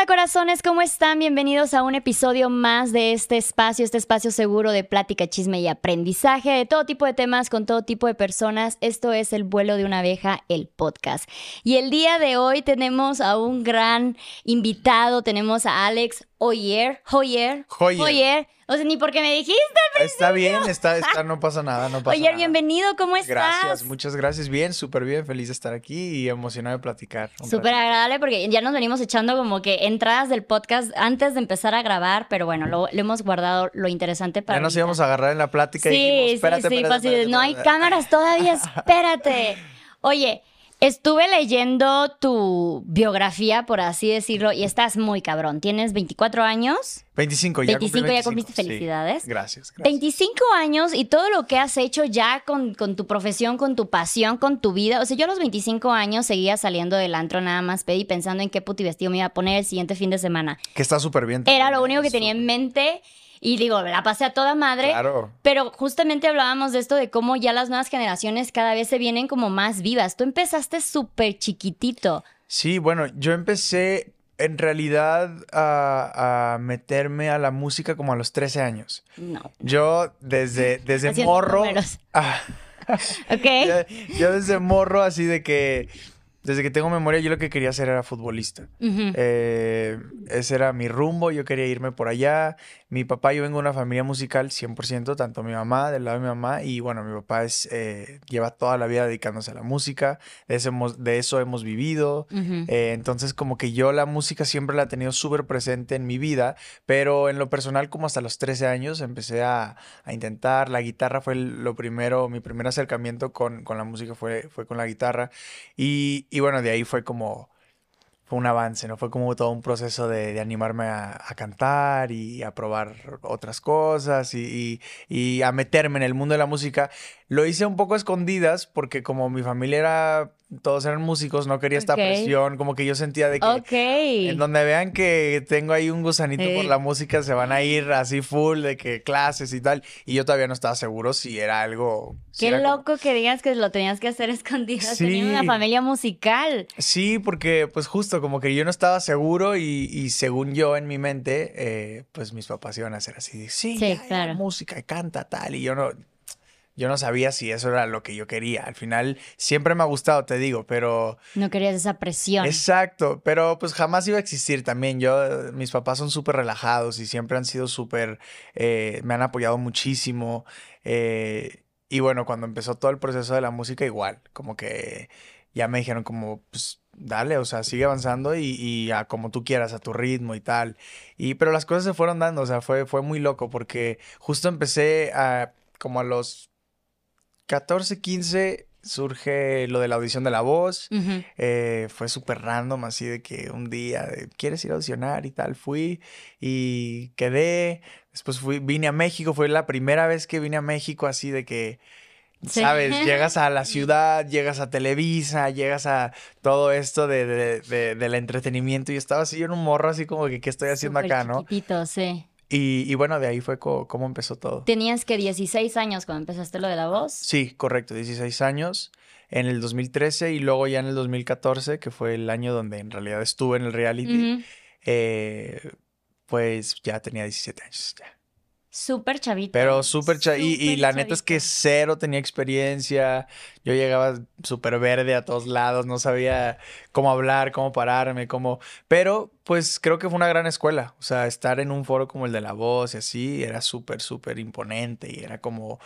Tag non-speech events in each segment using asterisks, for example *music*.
onda, corazones? ¿Cómo están? Bienvenidos a un episodio más de este espacio, este espacio seguro de plática, chisme y aprendizaje de todo tipo de temas con todo tipo de personas. Esto es El vuelo de una abeja, el podcast. Y el día de hoy tenemos a un gran invitado, tenemos a Alex Oyer, Hoyer, Hoyer. Hoyer. O sea, ni porque me dijiste al Está bien, está, *laughs* está, no pasa nada, no pasa Oyer, nada. bienvenido, ¿cómo estás? Gracias, muchas gracias. Bien, súper bien, feliz de estar aquí y emocionado de platicar. Súper agradable porque ya nos venimos echando como que entradas del podcast antes de empezar a grabar, pero bueno, lo, lo hemos guardado lo interesante para. Ya nos ahorita. íbamos a agarrar en la plática y Sí, dijimos, sí, espérate, sí, espérate, de, espérate, no hay espérate". cámaras todavía, espérate. *laughs* Oye, estuve leyendo tu biografía, por así decirlo, y estás muy cabrón. Tienes 24 años, 25, ya 25, cumplí ya cumpliste, 25, sí. felicidades. Gracias, gracias. 25 años y todo lo que has hecho ya con, con tu profesión, con tu pasión, con tu vida. O sea, yo a los 25 años seguía saliendo del antro nada más pedí pensando en qué puti vestido me iba a poner el siguiente fin de semana. Que está súper bien. Era lo único que tenía en mente y digo, la pasé a toda madre. Claro. Pero justamente hablábamos de esto, de cómo ya las nuevas generaciones cada vez se vienen como más vivas. Tú empezaste súper chiquitito. Sí, bueno, yo empecé en realidad a, a meterme a la música como a los 13 años. No. Yo desde, desde Haciendo morro... *laughs* Ah, ¿Ok? *laughs* yo, yo desde morro así de que... Desde que tengo memoria yo lo que quería hacer era futbolista. Eh, ese era mi rumbo, yo quería irme por allá. Mi papá, yo vengo de una familia musical 100%, tanto mi mamá, del lado de mi mamá, y bueno, mi papá es, eh, lleva toda la vida dedicándose a la música, de eso hemos, de eso hemos vivido. Eh, entonces, como que yo la música siempre la he tenido súper presente en mi vida, pero en lo personal, como hasta los 13 años, empecé a, a intentar. La guitarra fue lo primero, mi primer acercamiento con, con la música fue, fue con la guitarra. Y, y bueno, de ahí fue como, fue un avance, ¿no? Fue como todo un proceso de, animarme a, cantar y a probar otras cosas y, y- y a meterme en el mundo de la música. Lo hice un poco a escondidas porque como mi familia era, todos eran músicos, no quería esta presión, como que yo sentía de que... Ok. En donde vean que tengo ahí un gusanito por la música, se van a ir así full de que clases y tal. Y yo todavía no estaba seguro si era algo. si Qué era como- loco que digas que lo tenías que hacer *laughs* escondidas Sí. teniendo una familia musical. Sí, porque pues justo como que yo no estaba seguro y, y según yo en mi mente, eh, pues mis papás iban a hacer así, sí, Sí, ya, claro. música y canta tal. Y yo no, yo no sabía si eso era lo que yo quería. Al final siempre me ha gustado, te digo, pero... No querías esa presión. Exacto, pero pues jamás iba a existir también. Yo, mis papás son súper relajados y siempre han sido súper, eh, me han apoyado muchísimo. eh, y bueno, cuando empezó todo el proceso de la música, igual, como que ya me dijeron como, pues dale, o sea, sigue avanzando y, y a como tú quieras, a tu ritmo y tal. Y, pero las cosas se fueron dando, o sea, fue, fue muy loco porque justo empecé a, como a los 14, 15, surge lo de la audición de la voz. Eh, fue súper random, así de que un día, de, ¿quieres ir a audicionar y tal? Fui y quedé. Después fui, vine a México, fue la primera vez que vine a México, así de que, Sí. ¿sabes? Llegas a la *laughs* ciudad, llegas a Televisa, llegas a todo esto de, de- de- del entretenimiento. Y estaba así yo en un morro, así como que, ¿qué estoy haciendo Súper acá, no? sí. Y, y bueno, de ahí fue co- como empezó todo. Tenías que 16 años cuando empezaste lo de la voz. Sí, correcto, 16 años en el 2013 y luego ya en el 2014, que fue el año donde en realidad estuve en el reality, eh, pues ya tenía 17 años. ya. Súper chavito. Pero súper cha- y, la neta es que chavito. cero tenía experiencia. Yo llegaba súper verde a todos lados, no sabía cómo hablar, cómo pararme, cómo... Pero pues creo que fue una gran escuela. O sea, estar en un foro como el de La Voz y así era súper, súper imponente y era como...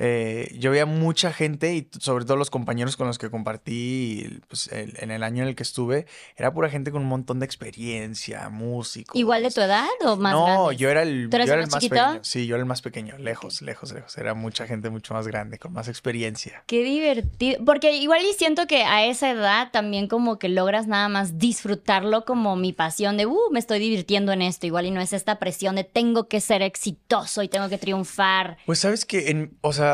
eh, yo veía mucha gente y sobre todo los compañeros con los que compartí pues, el- en el año en el que estuve, era pura gente con un montón de experiencia, músicos. ¿Igual de tu edad o más No, grandes? yo era el, ¿Tú eres yo era el más chiquito? pequeño. Sí, yo era el más pequeño, lejos, lejos, lejos. Era mucha gente mucho más grande, con más experiencia. Qué divertido. Porque igual y siento que a esa edad también como que logras nada más disfrutarlo como mi pasión de, uh, me estoy divirtiendo en esto. Igual y no es esta presión de tengo que ser exitoso y tengo que triunfar. Pues sabes que, en, o sea,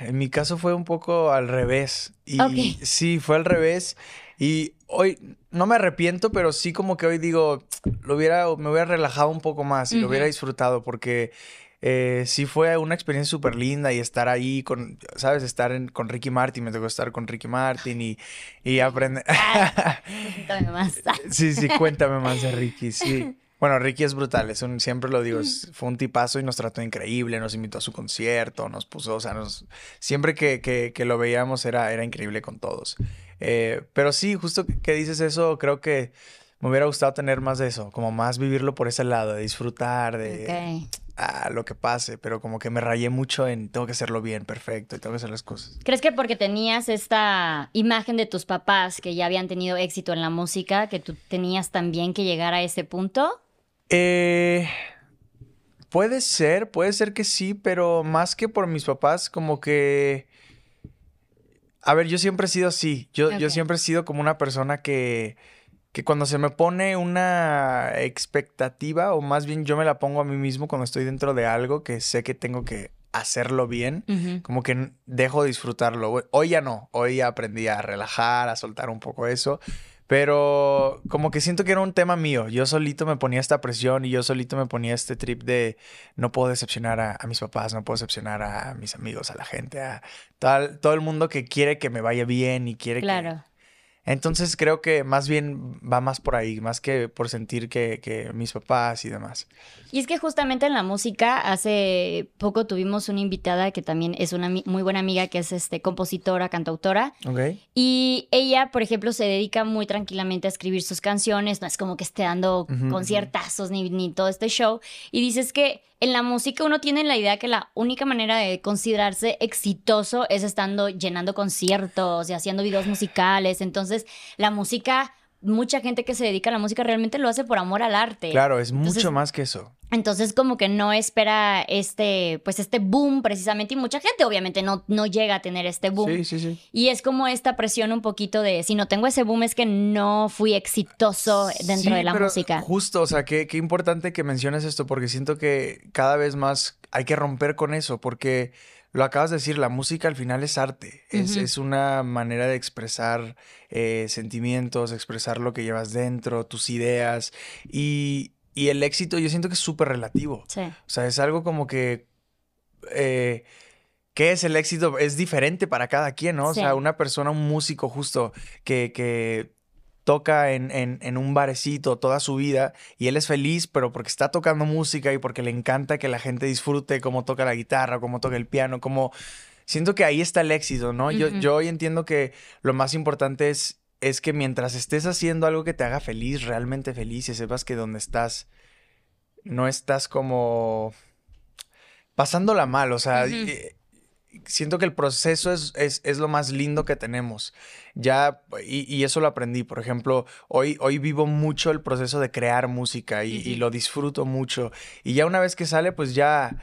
en mi caso fue un poco al revés. Y sí, fue al revés. Y hoy no me arrepiento, pero sí como que hoy digo, lo hubiera, me hubiera relajado un poco más y lo hubiera disfrutado porque eh, sí fue una experiencia súper linda y estar ahí con, ¿sabes? Estar con Ricky Martin, me tocó estar con Ricky Martin y, y aprender... *laughs* cuéntame más. sí, sí, cuéntame más de Ricky, sí. *laughs* Bueno, Ricky es brutal, es un, siempre lo digo, fue un tipazo y nos trató increíble, nos invitó a su concierto, nos puso, o sea, nos, siempre que, que, que lo veíamos era, era increíble con todos. Eh, pero sí, justo que dices eso, creo que me hubiera gustado tener más de eso, como más vivirlo por ese lado, de disfrutar, de ah, lo que pase, pero como que me rayé mucho en tengo que hacerlo bien, perfecto, y tengo que hacer las cosas. ¿Crees que porque tenías esta imagen de tus papás que ya habían tenido éxito en la música, que tú tenías también que llegar a ese punto? Eh, puede ser, puede ser que sí, pero más que por mis papás, como que... A ver, yo siempre he sido así. Yo, yo siempre he sido como una persona que, que cuando se me pone una expectativa, o más bien yo me la pongo a mí mismo cuando estoy dentro de algo que sé que tengo que hacerlo bien, como que dejo disfrutarlo. Hoy ya no, hoy ya aprendí a relajar, a soltar un poco eso. Pero como que siento que era un tema mío. Yo solito me ponía esta presión y yo solito me ponía este trip de no puedo decepcionar a, mis papás, no puedo decepcionar a mis amigos, a la gente, a todo, todo el mundo que quiere que me vaya bien y quiere claro. Entonces creo que más bien va más por ahí, más que por sentir que, que, mis papás y demás. Y es que justamente en la música, hace poco tuvimos una invitada que también es una muy buena amiga, que es este, compositora, cantautora. Ok. Y ella, por ejemplo, se dedica muy tranquilamente a escribir sus canciones, no es como que esté dando conciertazos ni, ni todo este show. Y dices que en la música uno tiene la idea que la única manera de considerarse exitoso es estando llenando conciertos y haciendo videos musicales. Entonces, la música mucha gente que se dedica a la música realmente lo hace por amor al arte. Claro, es mucho más que eso. Entonces como que no espera este, pues este boom precisamente y mucha gente obviamente no, no llega a tener este boom. Sí, sí, sí. Y es como esta presión un poquito de si no tengo ese boom es que no fui exitoso dentro de la música. Justo, o sea, qué, qué importante que menciones esto porque siento que cada vez más hay que romper con eso porque lo acabas de decir, la música al final es arte, es, una manera de expresar eh, sentimientos, expresar lo que llevas dentro, tus ideas y, el éxito yo siento que es súper relativo. Sí. O sea, es algo como que... Eh, ¿Qué es el éxito? Es diferente para cada quien, ¿no? O sea, una persona, un músico justo que, que toca en, en, un barecito toda su vida y él es feliz, pero porque está tocando música y porque le encanta que la gente disfrute cómo toca la guitarra, cómo toca el piano, como... Siento que ahí está el éxito, ¿no? yo, yo hoy entiendo que lo más importante es, es que mientras estés haciendo algo que te haga feliz, realmente feliz, y sepas que donde estás, no estás como pasándola mal, o sea, siento que el proceso es, es, lo más lindo que tenemos. Ya, y, eso lo aprendí. Por ejemplo, hoy, hoy vivo mucho el proceso de crear música y, y, lo disfruto mucho. Y ya una vez que sale, pues ya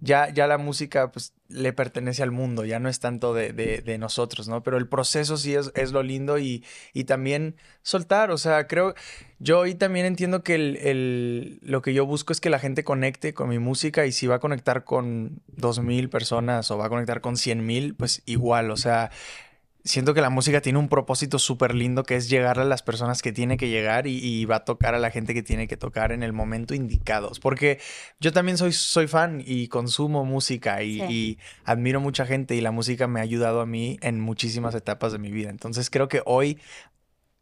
ya, ya la música pues, le pertenece al mundo, ya no es tanto de, de, nosotros, ¿no? Pero el proceso sí es, es lo lindo y, y, también soltar, o sea, creo, yo hoy también entiendo que el, el, lo que yo busco es que la gente conecte con mi música y si va a conectar con dos mil personas o va a conectar con cien mil, pues igual, o sea, siento que la música tiene un propósito súper lindo que es llegar a las personas que tiene que llegar y, va a tocar a la gente que tiene que tocar en el momento indicados. Porque yo también soy, soy fan y consumo música y, y, admiro mucha gente y la música me ha ayudado a mí en muchísimas etapas de mi vida. Entonces creo que hoy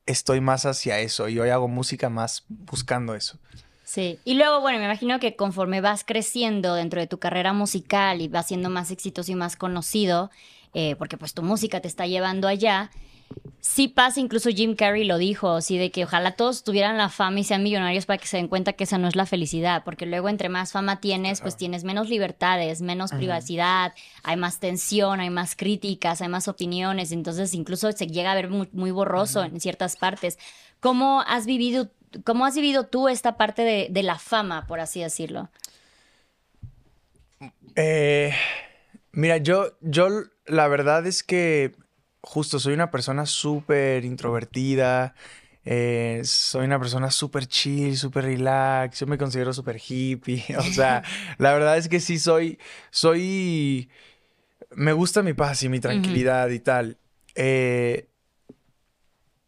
estoy más hacia eso y hoy hago música más buscando eso. Sí, y luego, bueno, me imagino que conforme vas creciendo dentro de tu carrera musical y vas siendo más exitoso y más conocido, eh, porque pues tu música te está llevando allá. Sí pasa, incluso Jim Carrey lo dijo, así de que ojalá todos tuvieran la fama y sean millonarios para que se den cuenta que esa no es la felicidad, porque luego entre más fama tienes, pues tienes menos libertades, menos privacidad, hay más tensión, hay más críticas, hay más opiniones, entonces incluso se llega a ver muy, borroso en ciertas partes. ¿Cómo has vivido, cómo has vivido tú esta parte de, de la fama, por así decirlo? Eh, mira, yo, yo la verdad es que justo soy una persona súper introvertida. Eh, soy una persona súper chill, súper relax. Yo me considero súper hippie. *laughs* O sea, *laughs* la verdad es que sí soy. Soy. Me gusta mi paz y mi tranquilidad y tal. Eh,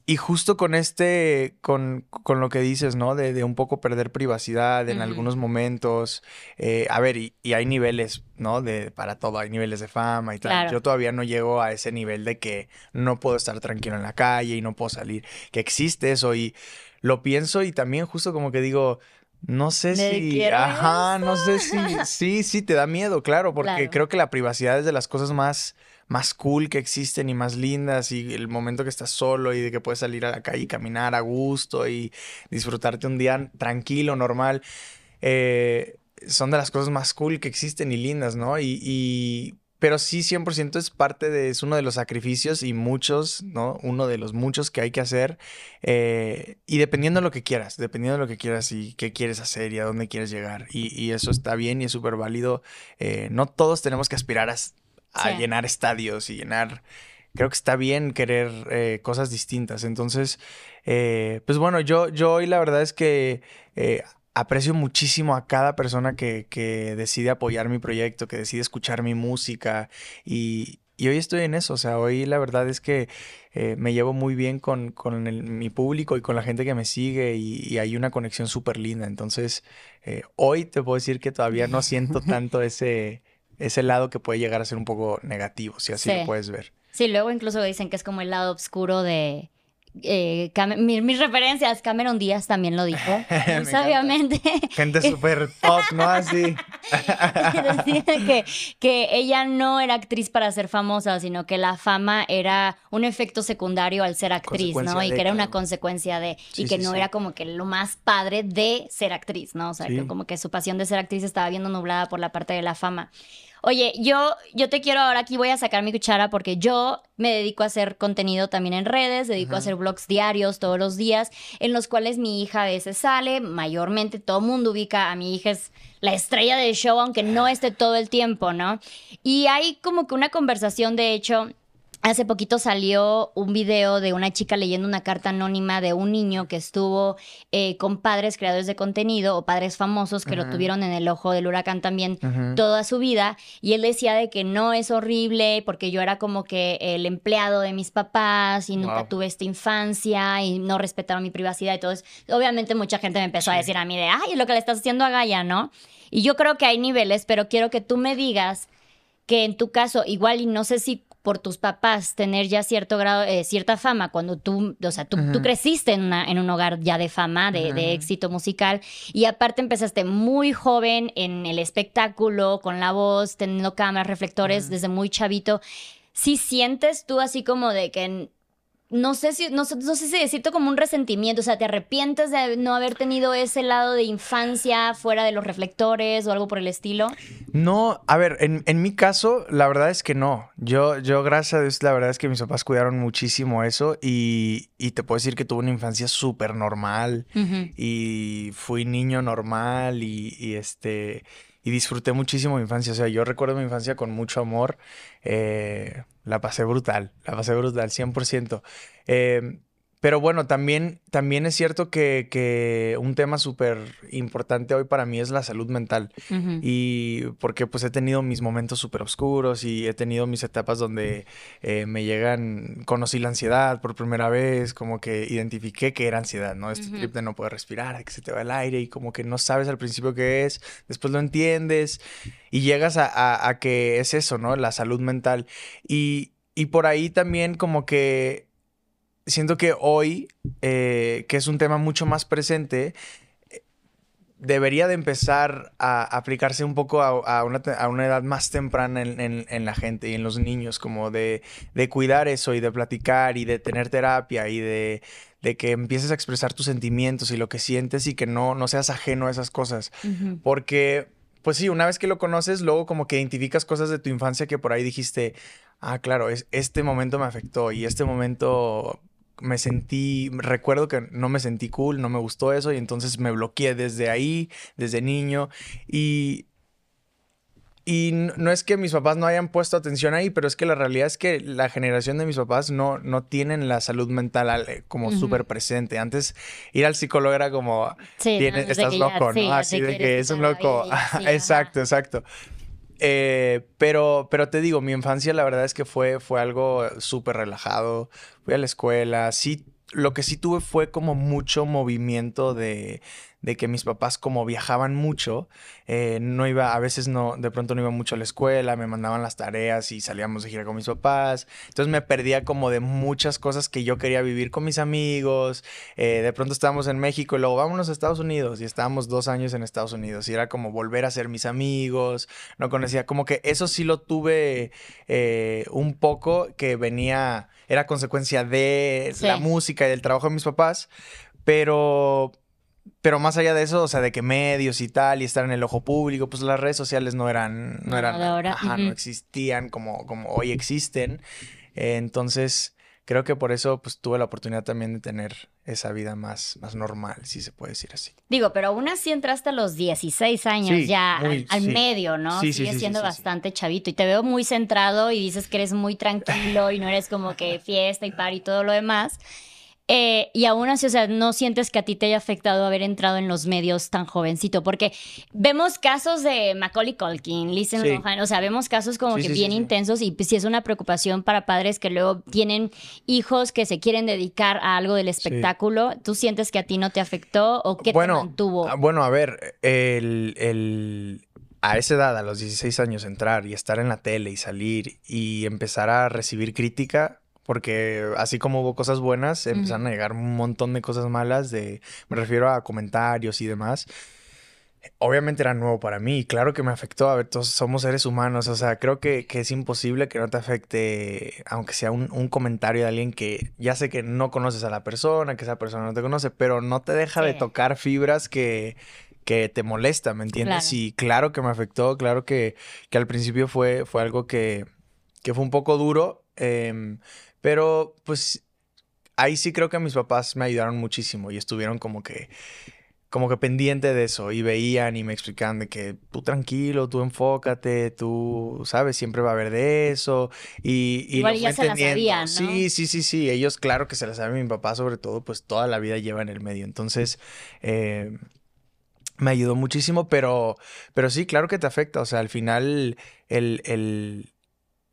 y justo con este, con, con lo que dices, ¿no? De, de, un poco perder privacidad en algunos momentos. Eh, a ver, y, y, hay niveles, ¿no? De, para todo, hay niveles de fama y tal. Yo todavía no llego a ese nivel de que no puedo estar tranquilo en la calle y no puedo salir. Que existe eso y lo pienso y también justo como que digo, no sé si. Ajá, no sé si. Sí, sí, te da miedo, claro, porque creo que la privacidad es de las cosas más más cool que existen y más lindas y el momento que estás solo y de que puedes salir a la calle y caminar a gusto y disfrutarte un día tranquilo, normal, eh, son de las cosas más cool que existen y lindas, ¿no? Y, pero sí, 100% es parte de, es uno de los sacrificios y muchos, ¿no? Uno de los muchos que hay que hacer. Eh, y dependiendo de lo que quieras, dependiendo de lo que quieras y qué quieres hacer y a dónde quieres llegar. Y, eso está bien y es súper válido. Eh, no todos tenemos que aspirar a a llenar estadios y llenar... Creo que está bien querer eh, cosas distintas. Entonces, pues bueno, yo, yo hoy la verdad es que aprecio muchísimo a cada persona que, que, decide apoyar mi proyecto, que decide escuchar mi música y, y hoy estoy en eso, o sea, hoy la verdad es que me llevo muy bien con, con mi público y con la gente que me sigue y, hay una conexión súper linda. Entonces, hoy te puedo decir que todavía no siento *laughs* tanto ese, ese lado que puede llegar a ser un poco negativo, si así lo puedes ver. Sí, luego incluso dicen que es como el lado oscuro de... Eh, mis, referencias, Cameron Díaz también lo dijo, *laughs* muy sabiamente. Gente súper top, ¿no? Así. *laughs* Decía que, que ella no era actriz para ser famosa, sino que la fama era un efecto secundario al ser actriz, ¿no? Y que era una consecuencia de, y que no era como que lo más padre de ser actriz, ¿no? O sea, que como que su pasión de ser actriz estaba viendo nublada por la parte de la fama. Oye, yo, yo te quiero ahora aquí voy a sacar mi cuchara porque yo me dedico a hacer contenido también en redes, dedico a hacer blogs diarios todos los días, en los cuales mi hija a veces sale, mayormente todo el mundo ubica a mi hija es la estrella del show, aunque no esté todo el tiempo, ¿no? Y hay como que una conversación, de hecho, Hace poquito salió un video de una chica leyendo una carta anónima de un niño que estuvo eh, con padres creadores de contenido o padres famosos que lo tuvieron en el ojo del huracán también toda su vida. Y él decía de que no es horrible porque yo era como que el empleado de mis papás y nunca tuve esta infancia y no respetaron mi privacidad y todo eso. Obviamente mucha gente me empezó a decir a mí de, ay, es lo que le estás haciendo a Gaia, ¿no? Y yo creo que hay niveles, pero quiero que tú me digas que en tu caso, igual y no sé si por tus papás tener ya cierto grado, eh, cierta fama, cuando tú, o sea, tú, creciste en, en, un hogar ya de fama, de, éxito musical, y aparte empezaste muy joven en el espectáculo, con la voz, teniendo cámaras, reflectores, desde muy chavito. Si sientes tú así como de que no sé si, no, no, sé si decirte como un resentimiento, o sea, ¿te arrepientes de no haber tenido ese lado de infancia fuera de los reflectores o algo por el estilo? No, a ver, en, en mi caso, la verdad es que no. Yo, yo, gracias a Dios, la verdad es que mis papás cuidaron muchísimo eso y, y te puedo decir que tuve una infancia súper normal y fui niño normal y, y este y disfruté muchísimo mi infancia. O sea, yo recuerdo mi infancia con mucho amor. Eh, la pasé brutal, la pasé brutal, 100%. Eh, pero bueno, también, también es cierto que, que un tema súper importante hoy para mí es la salud mental. Y porque pues he tenido mis momentos súper oscuros y he tenido mis etapas donde eh, me llegan, conocí la ansiedad por primera vez, como que identifiqué que era ansiedad, ¿no? Este trip de no poder respirar, que se te va el aire y como que no sabes al principio qué es, después lo entiendes y llegas a, a, que es eso, ¿no? La salud mental. Y, y por ahí también como que siento que hoy, eh, que es un tema mucho más presente, debería de empezar a aplicarse un poco a, una, edad más temprana en, la gente y en los niños, como de, cuidar eso y de platicar y de tener terapia y de, que empieces a expresar tus sentimientos y lo que sientes y que no, no seas ajeno a esas cosas. Porque, pues sí, una vez que lo conoces, luego como que identificas cosas de tu infancia que por ahí dijiste, ah, claro, es, este momento me afectó y este momento me sentí, recuerdo que no me sentí cool, no me gustó eso y entonces me bloqueé desde ahí, desde niño y... Y no es que mis papás no hayan puesto atención ahí, pero es que la realidad es que la generación de mis papás no, no tienen la salud mental eh, como súper presente. Antes ir al psicólogo era como, sí, estás loco, ¿no? Así de que es un loco. exacto, exacto. Eh, pero, pero te digo, mi infancia la verdad es que fue, fue algo súper relajado. Fui a la escuela, sí lo que sí tuve fue como mucho movimiento de, de que mis papás como viajaban mucho, eh, no iba, a veces no, de pronto no iba mucho a la escuela, me mandaban las tareas y salíamos de gira con mis papás, entonces me perdía como de muchas cosas que yo quería vivir con mis amigos, eh, de pronto estábamos en México y luego vámonos a Estados Unidos y estábamos dos años en Estados Unidos y era como volver a ser mis amigos, no conocía, como que eso sí lo tuve eh, un poco que venía, era consecuencia de la música y del trabajo de mis papás, pero pero más allá de eso, o sea, de que medios y tal, y estar en el ojo público, pues las redes sociales no eran, no eran, ajá, no existían como, como hoy existen. entonces, creo que por eso, pues tuve la oportunidad también de tener esa vida más, más normal, si se puede decir así. Digo, pero aún así entraste a los 16 años ya al, medio, ¿no? Sí, Sigues siendo bastante chavito y te veo muy centrado y dices que eres muy tranquilo y no eres como que fiesta y par y todo lo demás. Eh, y aún así, o sea, no sientes que a ti te haya afectado haber entrado en los medios tan jovencito, porque vemos casos de Macaulay Culkin, Listen Lohan, o sea, vemos casos como que bien intensos y pues, sí es una preocupación para padres que luego tienen hijos que se quieren dedicar a algo del espectáculo. ¿Tú sientes que a ti no te afectó o qué bueno, te mantuvo? Ah, bueno, a ver, el, el, a esa edad, a los 16 años, entrar y estar en la tele y salir y empezar a recibir crítica porque así como hubo cosas buenas, empezaron a llegar un montón de cosas malas, de, me refiero a comentarios y demás. Obviamente era nuevo para mí, claro que me afectó, a ver, todos somos seres humanos, o sea, creo que, es imposible que no te afecte, aunque sea un, comentario de alguien que ya sé que no conoces a la persona, que esa persona no te conoce, pero no te deja de tocar fibras que, que te molesta, ¿me entiendes? Y claro que me afectó, claro que, que al principio fue, fue algo que, que fue un poco duro, eh, pero pues ahí sí creo que mis papás me ayudaron muchísimo y estuvieron como que como que pendiente de eso y veían y me explicaban de que tú tranquilo, tú enfócate, tú sabes, siempre va a haber de eso y, y Igual ya se la sabían, ¿no? Sí, sí, sí, sí, ellos claro que se la saben, mi papá sobre todo, pues toda la vida lleva en el medio, entonces eh, me ayudó muchísimo, pero, pero sí, claro que te afecta, o sea, al final el, el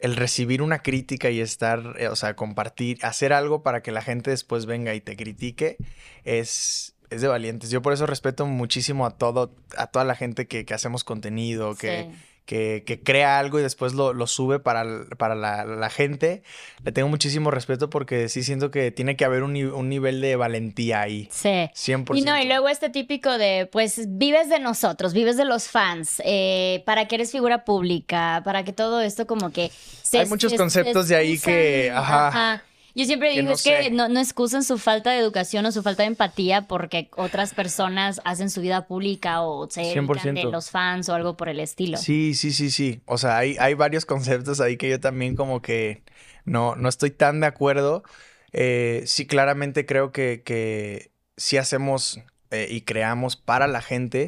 el recibir una crítica y estar, eh, o sea, compartir, hacer algo para que la gente después venga y te critique, es, es de valientes. Yo por eso respeto muchísimo a todo, a toda la gente que, que hacemos contenido, que que, crea algo y después lo, sube para, para la, gente, le tengo muchísimo respeto porque sí siento que tiene que haber un, nivel de valentía ahí. Sí. 100%. Y no, y luego este típico de, pues, vives de nosotros, vives de los fans, eh, para que eres figura pública, para que todo esto como que... Hay muchos conceptos de ahí que... ajá yo siempre digo es que no, no excusan su falta de educación o su falta de empatía porque otras personas hacen su vida pública o se dedican de los fans o algo por el estilo. Sí, sí, sí, sí. O sea, hay, hay varios conceptos ahí que yo también como que no, no estoy tan de acuerdo. Eh, sí, claramente creo que, que sí hacemos eh, y creamos para la gente,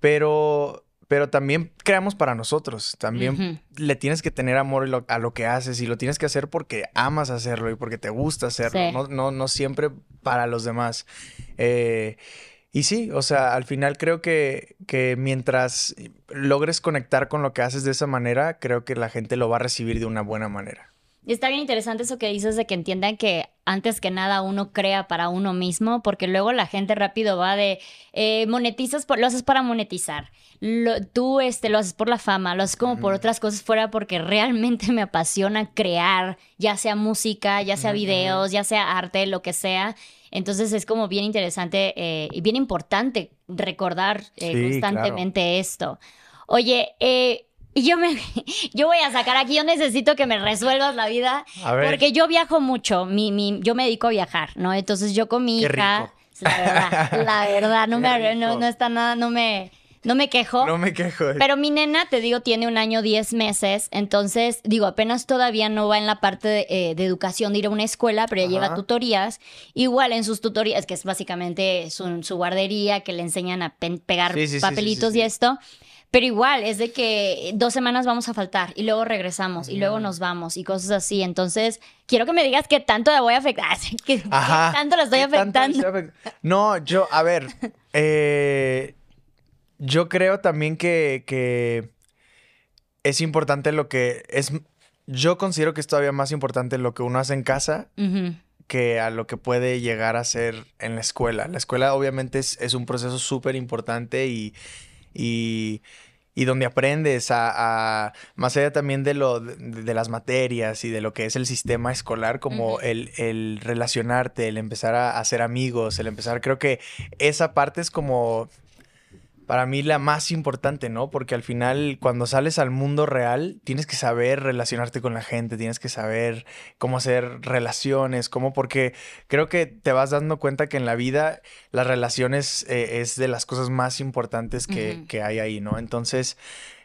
pero pero también creamos para nosotros. También le tienes que tener amor a lo que haces y lo tienes que hacer porque amas hacerlo y porque te gusta hacerlo, no, no, no, siempre para los demás. Eh, y sí, o sea, al final creo que, que mientras logres conectar con lo que haces de esa manera, creo que la gente lo va a recibir de una buena manera. Está bien interesante eso que dices de que entiendan que antes que nada uno crea para uno mismo, porque luego la gente rápido va de eh, monetizas, por, lo haces para monetizar. tú este, lo haces por la fama, lo haces como por otras cosas fuera porque realmente me apasiona crear, ya sea música, ya sea videos, ya sea arte, lo que sea. Entonces es como bien interesante eh, y bien importante recordar eh, constantemente esto. Oye, eh, y yo me, *laughs* yo voy a sacar aquí, yo necesito que me resuelvas la vida. Porque yo viajo mucho, mi, mi, yo me dedico a viajar, ¿no? Entonces yo con mi hija, la verdad, la verdad, no *laughs* me, no, está nada, no me, no me quejo. No me quejo. Pero mi nena, te digo, tiene un año, diez meses. Entonces, digo, apenas todavía no va en la parte de, eh, educación de ir a una escuela, pero ya lleva tutorías. Igual en sus tutorías, que es básicamente su, su guardería, que le enseñan a pegar papelitos y esto. Pero igual, es de que dos semanas vamos a faltar y luego regresamos y luego nos vamos y cosas así. Entonces, quiero que me digas qué tanto la voy a afectar. *laughs* ¿Qué, tanto la estoy afectando? No, yo, a ver, *laughs* eh, yo creo también que, que es importante lo que es. Yo considero que es todavía más importante lo que uno hace en casa que a lo que puede llegar a ser en la escuela. La escuela obviamente es, un proceso súper importante y, y, donde aprendes a, más allá también de, lo, de, las materias y de lo que es el sistema escolar, como el, el, relacionarte, el empezar a hacer amigos, el empezar, creo que esa parte es como para mí la más importante, ¿no? Porque al final cuando sales al mundo real tienes que saber relacionarte con la gente, tienes que saber cómo hacer relaciones, cómo, porque creo que te vas dando cuenta que en la vida las relaciones eh, es de las cosas más importantes que, hay ahí, ¿no? Entonces,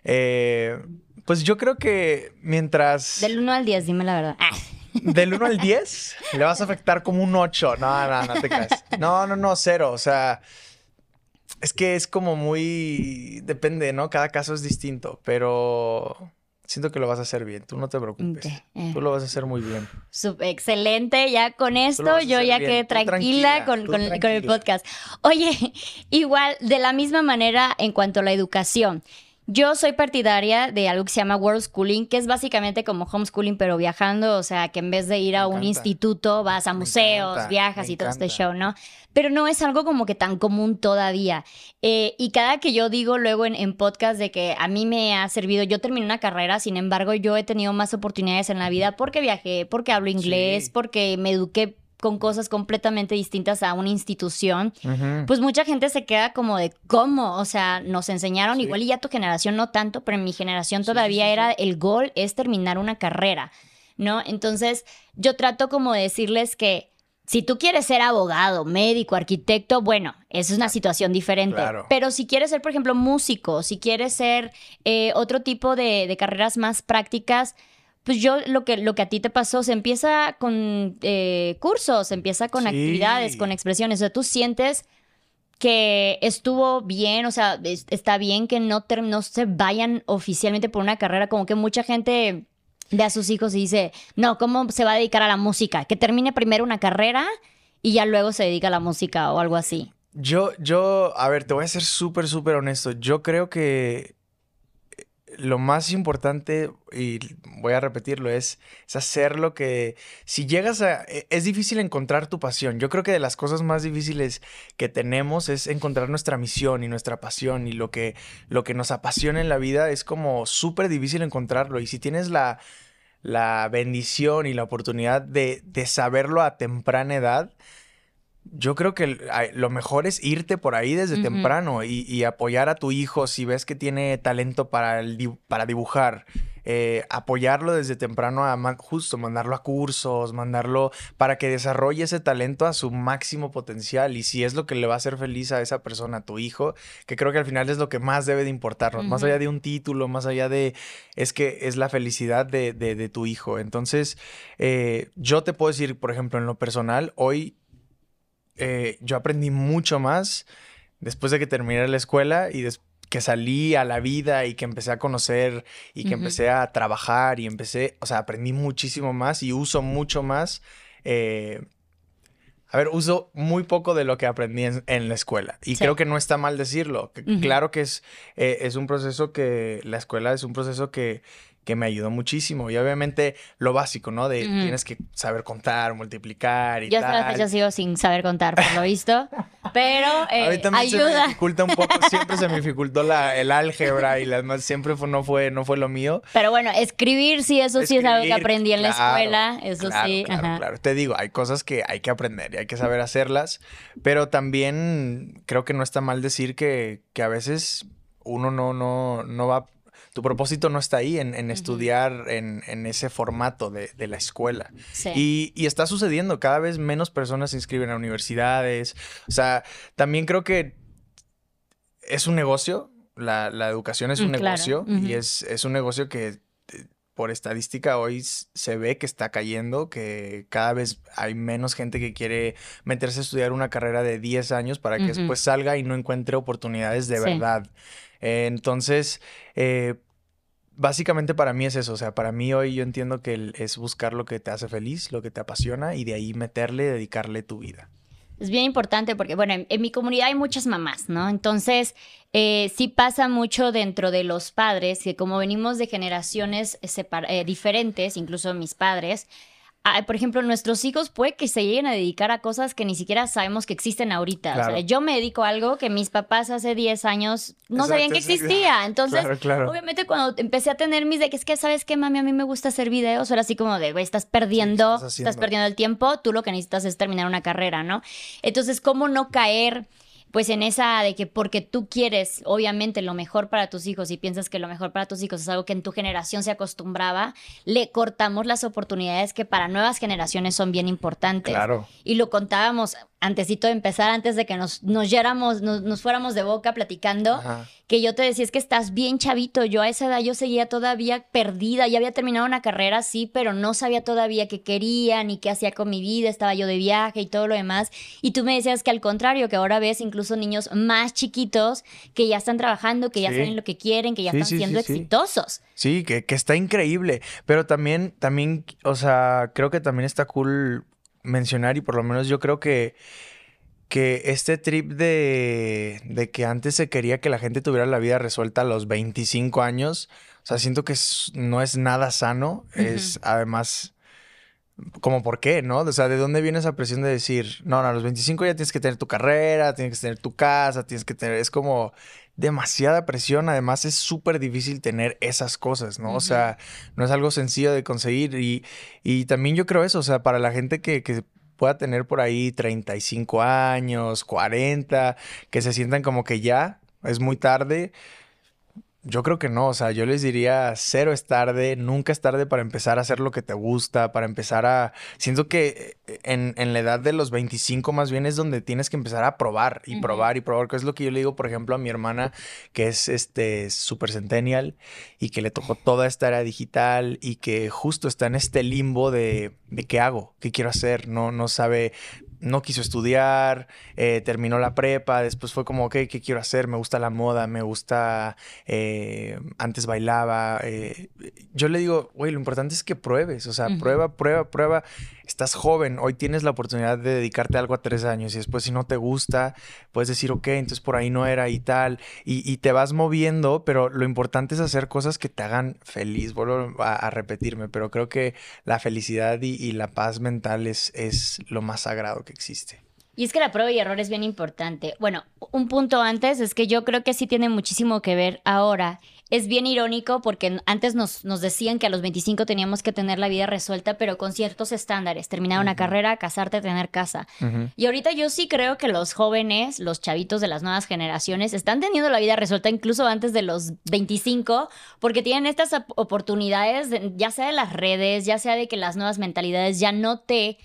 eh, pues yo creo que mientras... Del 1 al 10, dime la verdad. Ah. Del 1 al *laughs* 10 le vas a afectar como un 8. No, no, no te creas. No, no, no, cero. O sea, es que es como muy. Depende, ¿no? Cada caso es distinto, pero siento que lo vas a hacer bien. Tú no te preocupes. Eh. Tú lo vas a hacer muy bien. excelente. Ya con esto yo ya quedé tranquila, con, con, el podcast. Oye, *laughs* igual, de la misma manera en cuanto a la educación. Yo soy partidaria de algo que se llama World Schooling, que es básicamente como homeschooling, pero viajando, o sea, que en vez de ir a un instituto vas a museos, viajas y todo este show, ¿no? Pero no es algo como que tan común todavía. Eh, y cada que yo digo luego en, podcast de que a mí me ha servido, yo terminé una carrera, sin embargo, yo he tenido más oportunidades en la vida porque viajé, porque hablo inglés, porque me eduqué con cosas completamente distintas a una institución, pues mucha gente se queda como de cómo, o sea, nos enseñaron igual y ya tu generación no tanto, pero en mi generación todavía era el gol es terminar una carrera, ¿no? Entonces, yo trato como de decirles que si tú quieres ser abogado, médico, arquitecto, bueno, esa es una situación diferente. Pero si quieres ser, por ejemplo, músico, si quieres ser eh, otro tipo de, de carreras más prácticas, pues yo lo que, lo que a ti te pasó, se empieza con eh, cursos, se empieza con actividades, con expresiones. O sea, tú sientes que estuvo bien, o sea, está bien que no, no se vayan oficialmente por una carrera, como que mucha gente ve a sus hijos y dice, no, ¿cómo se va a dedicar a la música? Que termine primero una carrera y ya luego se dedica a la música o algo así. Yo, yo, a ver, te voy a ser súper, súper honesto. Yo creo que lo más importante, y voy a repetirlo, es, hacer lo que, si llegas a, e, es difícil encontrar tu pasión. Yo creo que de las cosas más difíciles que tenemos es encontrar nuestra misión y nuestra pasión y lo que, lo que nos apasiona en la vida es como súper difícil encontrarlo. Y si tienes la, la bendición y la oportunidad de, de saberlo a temprana edad, yo creo que lo mejor es irte por ahí desde temprano y, apoyar a tu hijo si ves que tiene talento para, el, para dibujar. Eh, apoyarlo desde temprano a justo mandarlo a cursos, mandarlo para que desarrolle ese talento a su máximo potencial y si es lo que le va a hacer feliz a esa persona, a tu hijo, que creo que al final es lo que más debe de importarnos, más allá de un título, más allá de, es que es la felicidad de, de, tu hijo. Entonces, eh, yo te puedo decir, por ejemplo, en lo personal, hoy eh, yo aprendí mucho más después de que terminé la escuela y que salí a la vida y que empecé a conocer y que empecé a trabajar y empecé, o sea, aprendí muchísimo más y uso mucho más. Eh, a ver, uso muy poco de lo que aprendí en, la escuela. Y creo que no está mal decirlo. Claro que es, eh, es un proceso que, la escuela es un proceso que, que me ayudó muchísimo. Y obviamente lo básico, ¿no? De tienes que saber contar, multiplicar y yo tal. Yo hasta la fecha sigo sin saber contar, por lo visto. *laughs* Pero eh, a mí también ayuda. se me dificulta un poco. *laughs* Siempre se me dificultó la, el álgebra y las más. Siempre fue, no, fue, no fue lo mío. Pero bueno, escribir sí, eso sí es algo que aprendí en la escuela. Eso sí. Claro, claro. Te digo, hay cosas que hay que aprender y hay que saber hacerlas. Pero también creo que no está mal decir que, que a veces uno no, no, no va tu propósito no está ahí en, estudiar en, ese formato de, la escuela. Y, está sucediendo, cada vez menos personas se inscriben a universidades. O sea, también creo que es un negocio, la, educación es un mm, negocio y es, es un negocio que eh, por estadística hoy se ve que está cayendo, que cada vez hay menos gente que quiere meterse a estudiar una carrera de 10 años para que después salga y no encuentre oportunidades de verdad. entonces, eh, básicamente para mí es eso, o sea, para mí hoy yo entiendo que es buscar lo que te hace feliz, lo que te apasiona y de ahí meterle, dedicarle tu vida. Es bien importante porque, bueno, en, mi comunidad hay muchas mamás, ¿no? Entonces, eh, sí pasa mucho dentro de los padres, que como venimos de generaciones eh, diferentes, incluso mis padres, por ejemplo, nuestros hijos puede que se lleguen a dedicar a cosas que ni siquiera sabemos que existen ahorita. O sea, yo me dedico a algo que mis papás hace 10 años no sabían que existía. Entonces, obviamente cuando empecé a tener mis de que es que, ¿sabes qué, mami? A mí me gusta hacer videos. Era así como de, güey, estás perdiendo, estás perdiendo el tiempo. Tú lo que necesitas es terminar una carrera, ¿no? Entonces, ¿cómo no caer pues en esa de que porque tú quieres obviamente lo mejor para tus hijos y piensas que lo mejor para tus hijos es algo que en tu generación se acostumbraba, le cortamos las oportunidades que para nuevas generaciones son bien importantes. Claro. Y lo contábamos antesito de empezar, antes de que nos, nos, nos, fuéramos de boca platicando, que yo te decía, es que estás bien chavito, yo a esa edad yo seguía todavía perdida, ya había terminado una carrera, sí, pero no sabía todavía qué quería, ni qué hacía con mi vida, estaba yo de viaje y todo lo demás, y tú me decías que al contrario, que ahora ves incluso niños más chiquitos que ya están trabajando, que ya saben lo que quieren, que ya están siendo exitosos. Sí, que, que está increíble, pero también, también, o sea, creo que también está cool mencionar y por lo menos yo creo que, que este trip de, de que antes se quería que la gente tuviera la vida resuelta a los 25 años, o sea, siento que no es nada sano, es además como por qué, ¿no? O sea, ¿de dónde viene esa presión de decir, no, no, a los 25 ya tienes que tener tu carrera, tienes que tener tu casa, tienes que tener, es como demasiada presión, además es súper difícil tener esas cosas, ¿no? O sea, no es algo sencillo de conseguir y, y también yo creo eso, o sea, para la gente que, que pueda tener por ahí 35 años, 40, que se sientan como que ya es muy tarde, yo creo que no, o sea, yo les diría, cero es tarde, nunca es tarde para empezar a hacer lo que te gusta, para empezar a... Siento que eh, en, en la edad de los 25 más bien es donde tienes que empezar a probar y probar y probar, que es lo que yo le digo, por ejemplo, a mi hermana, que es este super centennial y que le tocó toda esta era digital y que justo está en este limbo de, de qué hago, qué quiero hacer, no, no sabe no quiso estudiar, eh, terminó la prepa, después fue como, ok, ¿qué quiero hacer? Me gusta la moda, me gusta, eh, antes bailaba. Eh, yo le digo, güey, lo importante es que pruebes, o sea, prueba, prueba, prueba estás joven, hoy tienes la oportunidad de dedicarte a algo a tres años y después si no te gusta, puedes decir, ok, entonces por ahí no era y tal, y, te vas moviendo, pero lo importante es hacer cosas que te hagan feliz, vuelvo a, repetirme, pero creo que la felicidad y, la paz mental es, es lo más sagrado que existe. Y es que la prueba y error es bien importante. Bueno, un punto antes es que yo creo que sí tiene muchísimo que ver ahora es bien irónico porque antes nos, nos, decían que a los 25 teníamos que tener la vida resuelta, pero con ciertos estándares, terminar una carrera, casarte, tener casa. Y ahorita yo sí creo que los jóvenes, los chavitos de las nuevas generaciones, están teniendo la vida resuelta incluso antes de los 25, porque tienen estas oportunidades, ya sea de las redes, ya sea de que las nuevas mentalidades ya no te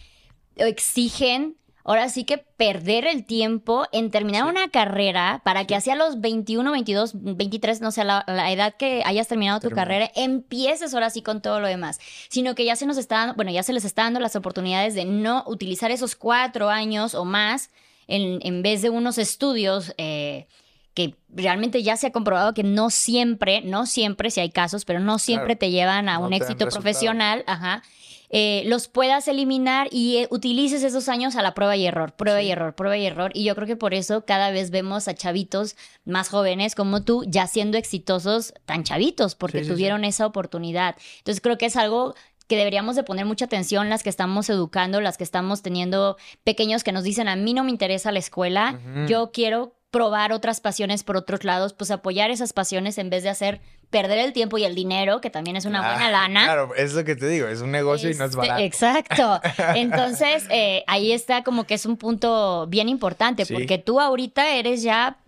exigen ahora sí que perder el tiempo en terminar una carrera para que hacia los 21, 22, 23, no sé, la, edad que hayas terminado tu carrera, empieces ahora sí con todo lo demás, sino que ya se nos está dando, bueno, ya se les está dando las oportunidades de no utilizar esos cuatro años o más en, en vez de unos estudios. Eh, que realmente ya se ha comprobado que no siempre, no siempre, si hay casos, pero no siempre te llevan a un éxito profesional, ajá, eh, los puedas eliminar y eh, utilices esos años a la prueba y error, prueba y error, prueba y error. Y yo creo que por eso cada vez vemos a chavitos más jóvenes como tú ya siendo exitosos tan chavitos, porque tuvieron esa oportunidad. Entonces creo que es algo que deberíamos de poner mucha atención las que estamos educando, las que estamos teniendo pequeños que nos dicen, a mí no me interesa la escuela, yo quiero probar otras pasiones por otros lados, pues apoyar esas pasiones en vez de hacer perder el tiempo y el dinero, que también es una buena ah, lana. Claro, es lo que te digo, es un negocio y no es este, barato. Exacto. *laughs* Entonces, eh, ahí está como que es un punto bien importante, porque tú ahorita eres ya,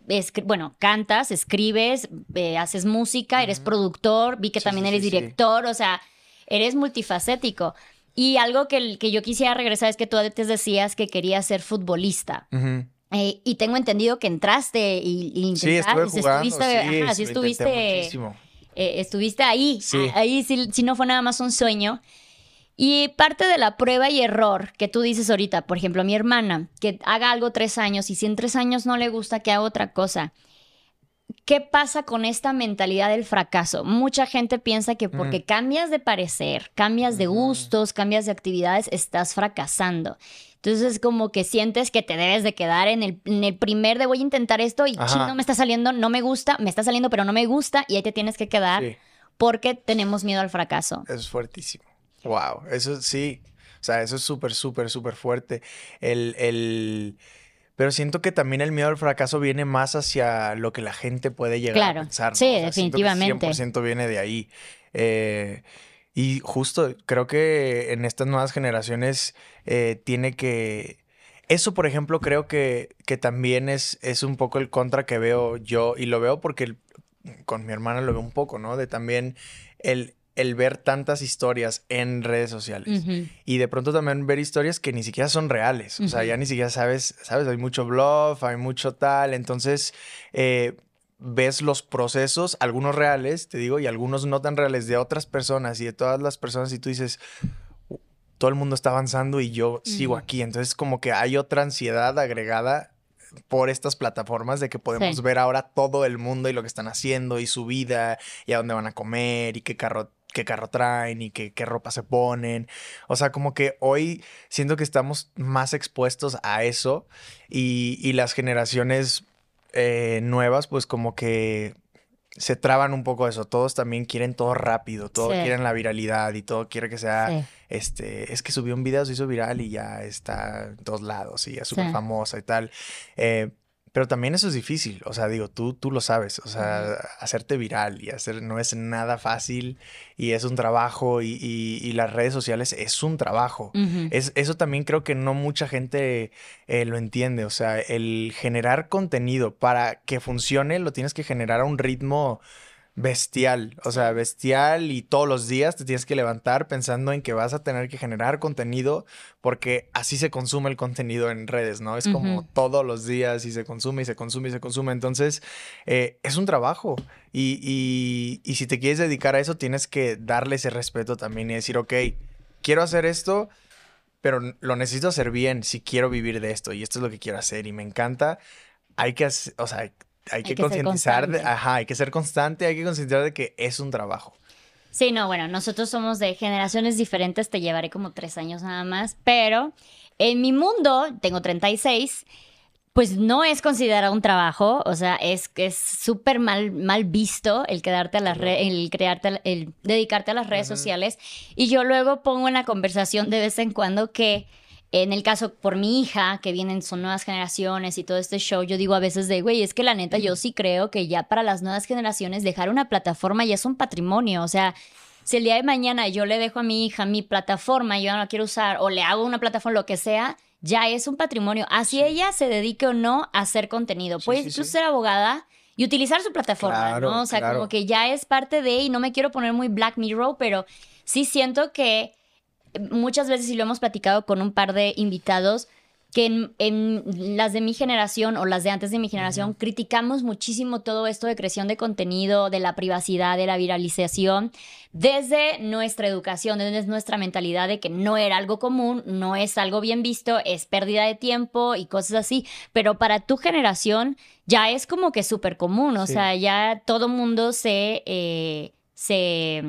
bueno, cantas, escribes, eh, haces música, eres productor, vi que también eres director, o sea, eres multifacético. Y algo que, que yo quisiera regresar es que tú antes decías que querías ser futbolista. Eh, y tengo entendido que entraste y, y sí, estuve jugando, estuviste, sí, estuviste, eh, estuviste ahí, ahí si, no fue nada más un sueño. Y parte de la prueba y error que tú dices ahorita, por ejemplo, mi hermana, que haga algo tres años y si en tres años no le gusta, que haga otra cosa. ¿Qué pasa con esta mentalidad del fracaso? Mucha gente piensa que porque mm. cambias de parecer, cambias de gustos, cambias de actividades, estás fracasando. Entonces es como que sientes que te debes de quedar en el, primer de voy a intentar esto y no me está saliendo, no me gusta, me está saliendo pero no me gusta y ahí te tienes que quedar porque tenemos miedo al fracaso. Eso es fuertísimo. Wow, eso sí. O O sea, eso es súper, súper, súper fuerte. El, el... Pero siento que también el miedo al fracaso viene más hacia lo que la gente puede llegar a pensar. Sí, definitivamente. 100% viene de ahí. Eh, y justo creo que en estas nuevas generaciones eh, tiene que... Eso, por ejemplo, creo que, que también es, es un poco el contra que veo yo y lo veo porque con mi hermana lo veo un poco, ¿no? De también el, el ver tantas historias en redes sociales y de pronto también ver historias que ni siquiera son reales. O sea, ya ni siquiera sabes, sabes, hay mucho bluff, hay mucho tal. Entonces, eh, ves los procesos, algunos reales, te digo, y algunos no tan reales de otras personas y de todas las personas y tú dices, todo el mundo está avanzando y yo sigo aquí. Entonces como que hay otra ansiedad agregada por estas plataformas de que podemos ver ahora todo el mundo y lo que están haciendo y su vida y a dónde van a comer y qué carro qué carro traen y qué, qué ropa se ponen. O sea, como que hoy siento que estamos más expuestos a eso y, y las generaciones eh, nuevas, pues como que se traban un poco eso. Todos también quieren todo rápido, todos quieren la viralidad y todo quiere que sea, este, es que subió un video, se hizo viral y ya está en todos lados y es súper famosa y tal. Eh, pero también eso es difícil, o sea, digo, tú, tú lo sabes, o sea, hacerte viral y hacer no es nada fácil y es un trabajo y, y, las redes sociales es un trabajo. es, eso también creo que no mucha gente eh, lo entiende, o sea, el generar contenido para que funcione lo tienes que generar a un ritmo bestial, o sea, bestial y todos los días te tienes que levantar pensando en que vas a tener que generar contenido porque así se consume el contenido en redes, ¿no? Es como todos los días y se consume y se consume y se consume. Entonces, eh, es un trabajo y, y, si te quieres dedicar a eso, tienes que darle ese respeto también y decir, ok, quiero hacer esto, pero lo necesito hacer bien si quiero vivir de esto y esto es lo que quiero hacer y me encanta. Hay que, hacer, o sea, hay, que, concientizar, ajá, hay que ser constante, hay que concientizar de que es un trabajo. Sí, no, bueno, nosotros somos de generaciones diferentes, te llevaré como tres años nada más, pero en mi mundo, tengo 36, pues no es considerado un trabajo, o sea, es es súper mal, mal visto el quedarte a las el crearte, el dedicarte a las redes sociales. Y yo luego pongo en la conversación de vez en cuando que en el caso por mi hija, que vienen, son nuevas generaciones y todo este show, yo digo a veces de, güey, es que la neta yo sí creo que ya para las nuevas generaciones dejar una plataforma ya es un patrimonio. O sea, si el día de mañana yo le dejo a mi hija mi plataforma y yo no la quiero usar, o le hago una plataforma, lo que sea, ya es un patrimonio. Así ella se dedique o no a hacer contenido. Puede ser abogada y utilizar su plataforma, ¿no? O sea, como que ya es parte de, y no me quiero poner muy Black Mirror, pero sí siento que muchas veces, y lo hemos platicado con un par de invitados, que en, las de mi generación o las de antes de mi generación criticamos muchísimo todo esto de creación de contenido, de la privacidad, de la viralización, desde nuestra educación, desde nuestra mentalidad de que no era algo común, no es algo bien visto, es pérdida de tiempo y cosas así, pero para tu generación ya es como que súper común, o sea, ya todo mundo se... Eh, se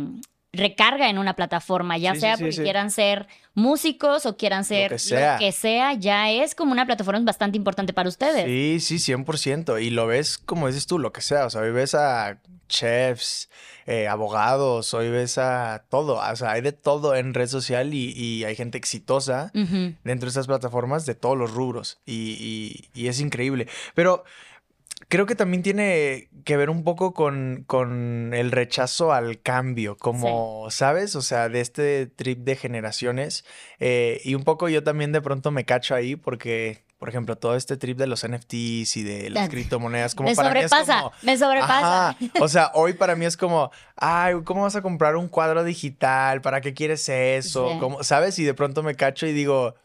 recarga en una plataforma, ya sea porque quieran ser músicos o quieran ser lo que, sea. ya es como una plataforma bastante importante para ustedes. Sí, sí, 100%. Y lo ves, como dices tú, lo que sea. O sea, hoy ves a chefs, eh, abogados, hoy ves a todo. O sea, hay de todo en red social y, hay gente exitosa dentro de estas plataformas de todos los rubros. Y, y es increíble. Pero creo que también tiene que ver un poco con, con el rechazo al cambio, como, ¿sabes? O sea, de este trip de generaciones. Eh, y un poco yo también de pronto me cacho ahí porque por ejemplo, todo este trip de los NFTs y de las criptomonedas, como me para sobrepasa, mí es como, me sobrepasa. *laughs* O sea, hoy para mí es como, ay, ¿cómo vas a comprar un cuadro digital? ¿Para qué quieres eso? ¿Sabes? Y de pronto me cacho y digo,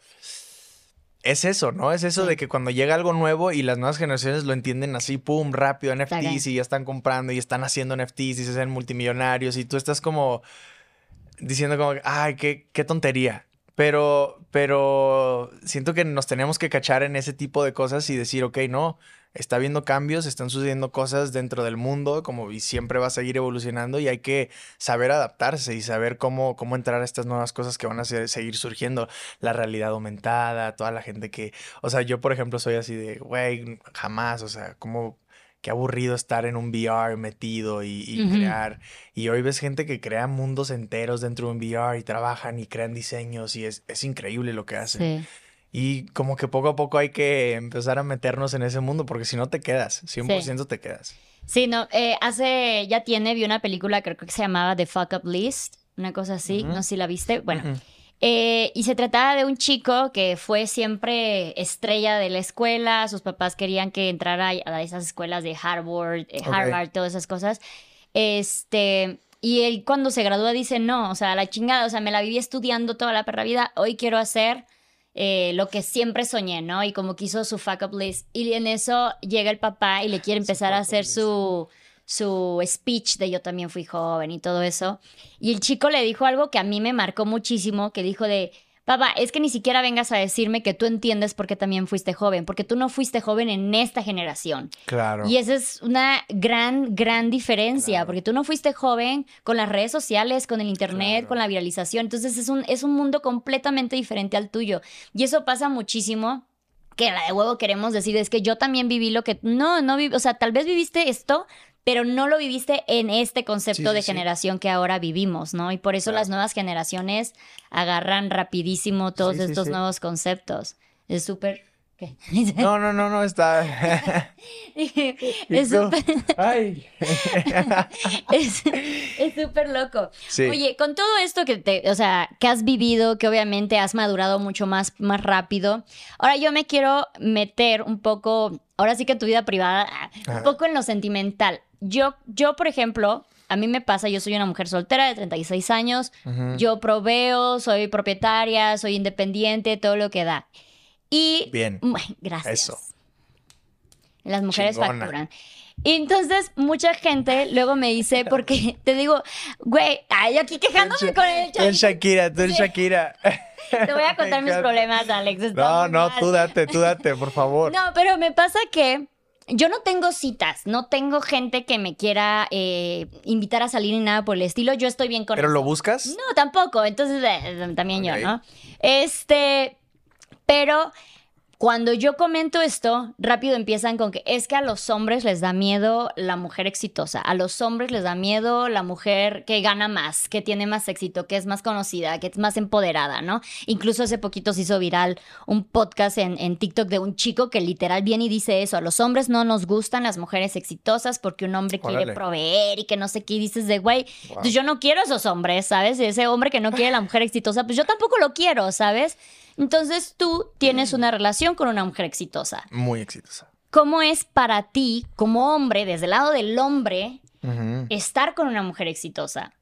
es eso, ¿no? Es eso de que cuando llega algo nuevo y las nuevas generaciones lo entienden así, pum, rápido, NFTs y ya están comprando y están haciendo NFTs y se hacen multimillonarios y tú estás como diciendo como, ay, qué, qué tontería. Pero, pero siento que nos tenemos que cachar en ese tipo de cosas y decir, ok, no, está habiendo cambios, están sucediendo cosas dentro del mundo, como y siempre va a seguir evolucionando y hay que saber adaptarse y saber cómo, cómo entrar a estas nuevas cosas que van a seguir surgiendo, la realidad aumentada, toda la gente que, o sea, yo por ejemplo soy así de, güey, jamás, o sea, ¿cómo qué aburrido estar en un VR metido y, crear. Y hoy ves gente que crea mundos enteros dentro de un VR y trabajan y crean diseños y es, es increíble lo que hacen. Y como que poco a poco hay que empezar a meternos en ese mundo porque si no te quedas, 100% te quedas. Sí, no, eh, hace, ya tiene, vi una película creo que se llamaba The Fuck Up List, una cosa así, no sé si la viste. Bueno, eh, y se trataba de un chico que fue siempre estrella de la escuela, sus papás querían que entrara a esas escuelas de Harvard, eh, Harvard, todas esas cosas. Este, y él cuando se gradúa dice, no, o sea, la chingada, o sea, me la viví estudiando toda la perra vida, hoy quiero hacer eh, lo que siempre soñé, ¿no? Y como quiso su fuck up list. Y en eso llega el papá y le quiere empezar a hacer su su speech de yo también fui joven y todo eso. Y el chico le dijo algo que a mí me marcó muchísimo, que dijo de, papá, es que ni siquiera vengas a decirme que tú entiendes por qué también fuiste joven, porque tú no fuiste joven en esta generación. Claro. Y esa es una gran, gran diferencia, porque tú no fuiste joven con las redes sociales, con el internet, con la viralización. Entonces es un, es un mundo completamente diferente al tuyo. Y eso pasa muchísimo que la de huevo queremos decir es que yo también viví lo que no, no viví, o sea, tal vez viviste esto, pero no lo viviste en este concepto de generación que ahora vivimos, ¿no? Y por eso las nuevas generaciones agarran rapidísimo todos estos nuevos conceptos. Es súper... *laughs* No, no, no, no, está... *laughs* *laughs* es súper... Ay. es súper loco. Oye, con todo esto que te, o sea, que has vivido, que obviamente has madurado mucho más, más rápido, ahora yo me quiero meter un poco, ahora sí que en tu vida privada, un poco en lo sentimental yo, yo, por ejemplo, a mí me pasa, yo soy una mujer soltera de 36 años, yo proveo, soy propietaria, soy independiente, todo lo que da. Y... Bien. *laughs* Gracias. Eso. Las mujeres facturan. Y entonces mucha gente luego me dice, *laughs* porque *laughs* te digo, güey, ay, aquí quejándome con el Tú Shakira, tú eres Shakira. Te voy a contar mis problemas, Alex. no, no, tú date, tú date, por favor. No, pero me pasa que yo no tengo citas, no tengo gente que me quiera eh, invitar a salir ni nada por el estilo. Yo estoy bien con ¿Pero lo buscas? No, tampoco. Entonces, eh, también yo, ¿no? Este, pero cuando yo comento esto, rápido empiezan con que es que a los hombres les da miedo la mujer exitosa, a los hombres les da miedo la mujer que gana más, que tiene más éxito, que es más conocida, que es más empoderada, ¿no? Incluso hace poquito se hizo viral un podcast en, TikTok de un chico que literal viene y dice eso, a los hombres no nos gustan las mujeres exitosas porque un hombre quiere proveer y que no sé qué, y dices de, güey, pues yo no quiero esos hombres, ¿sabes? Ese hombre que no quiere la mujer exitosa, pues yo tampoco lo quiero, ¿sabes? Entonces tú tienes una relación con una mujer exitosa. Muy exitosa. ¿Cómo es para ti, como hombre, desde el lado del hombre, estar con una mujer exitosa?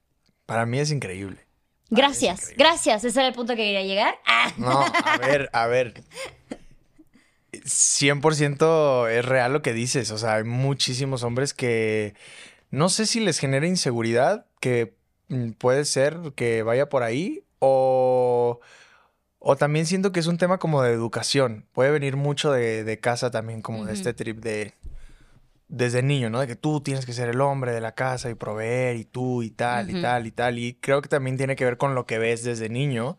Para mí es increíble. Gracias, gracias. Ese era el punto que quería llegar. No, a ver, a ver. 100% es real lo que dices. O sea, hay muchísimos hombres que no sé si les genera inseguridad, que mm, puede ser que vaya por ahí, o o también siento que es un tema como de educación. Puede venir mucho de, casa también, como de este trip de desde niño, ¿no? De que tú tienes que ser el hombre de la casa y proveer y tú y tal y tal y tal. Y creo que también tiene que ver con lo que ves desde niño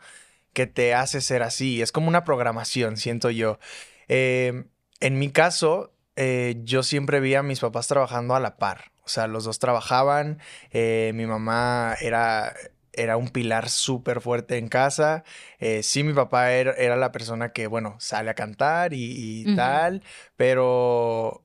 que te hace ser así. Es como una programación, siento yo. Em, en mi caso, eh, yo siempre vi a mis papás trabajando a la par. O sea, los dos trabajaban. Eh, mi mamá era era un pilar súper fuerte en casa. Eh, sí, mi papá era, la persona que, bueno, sale a cantar y, tal, pero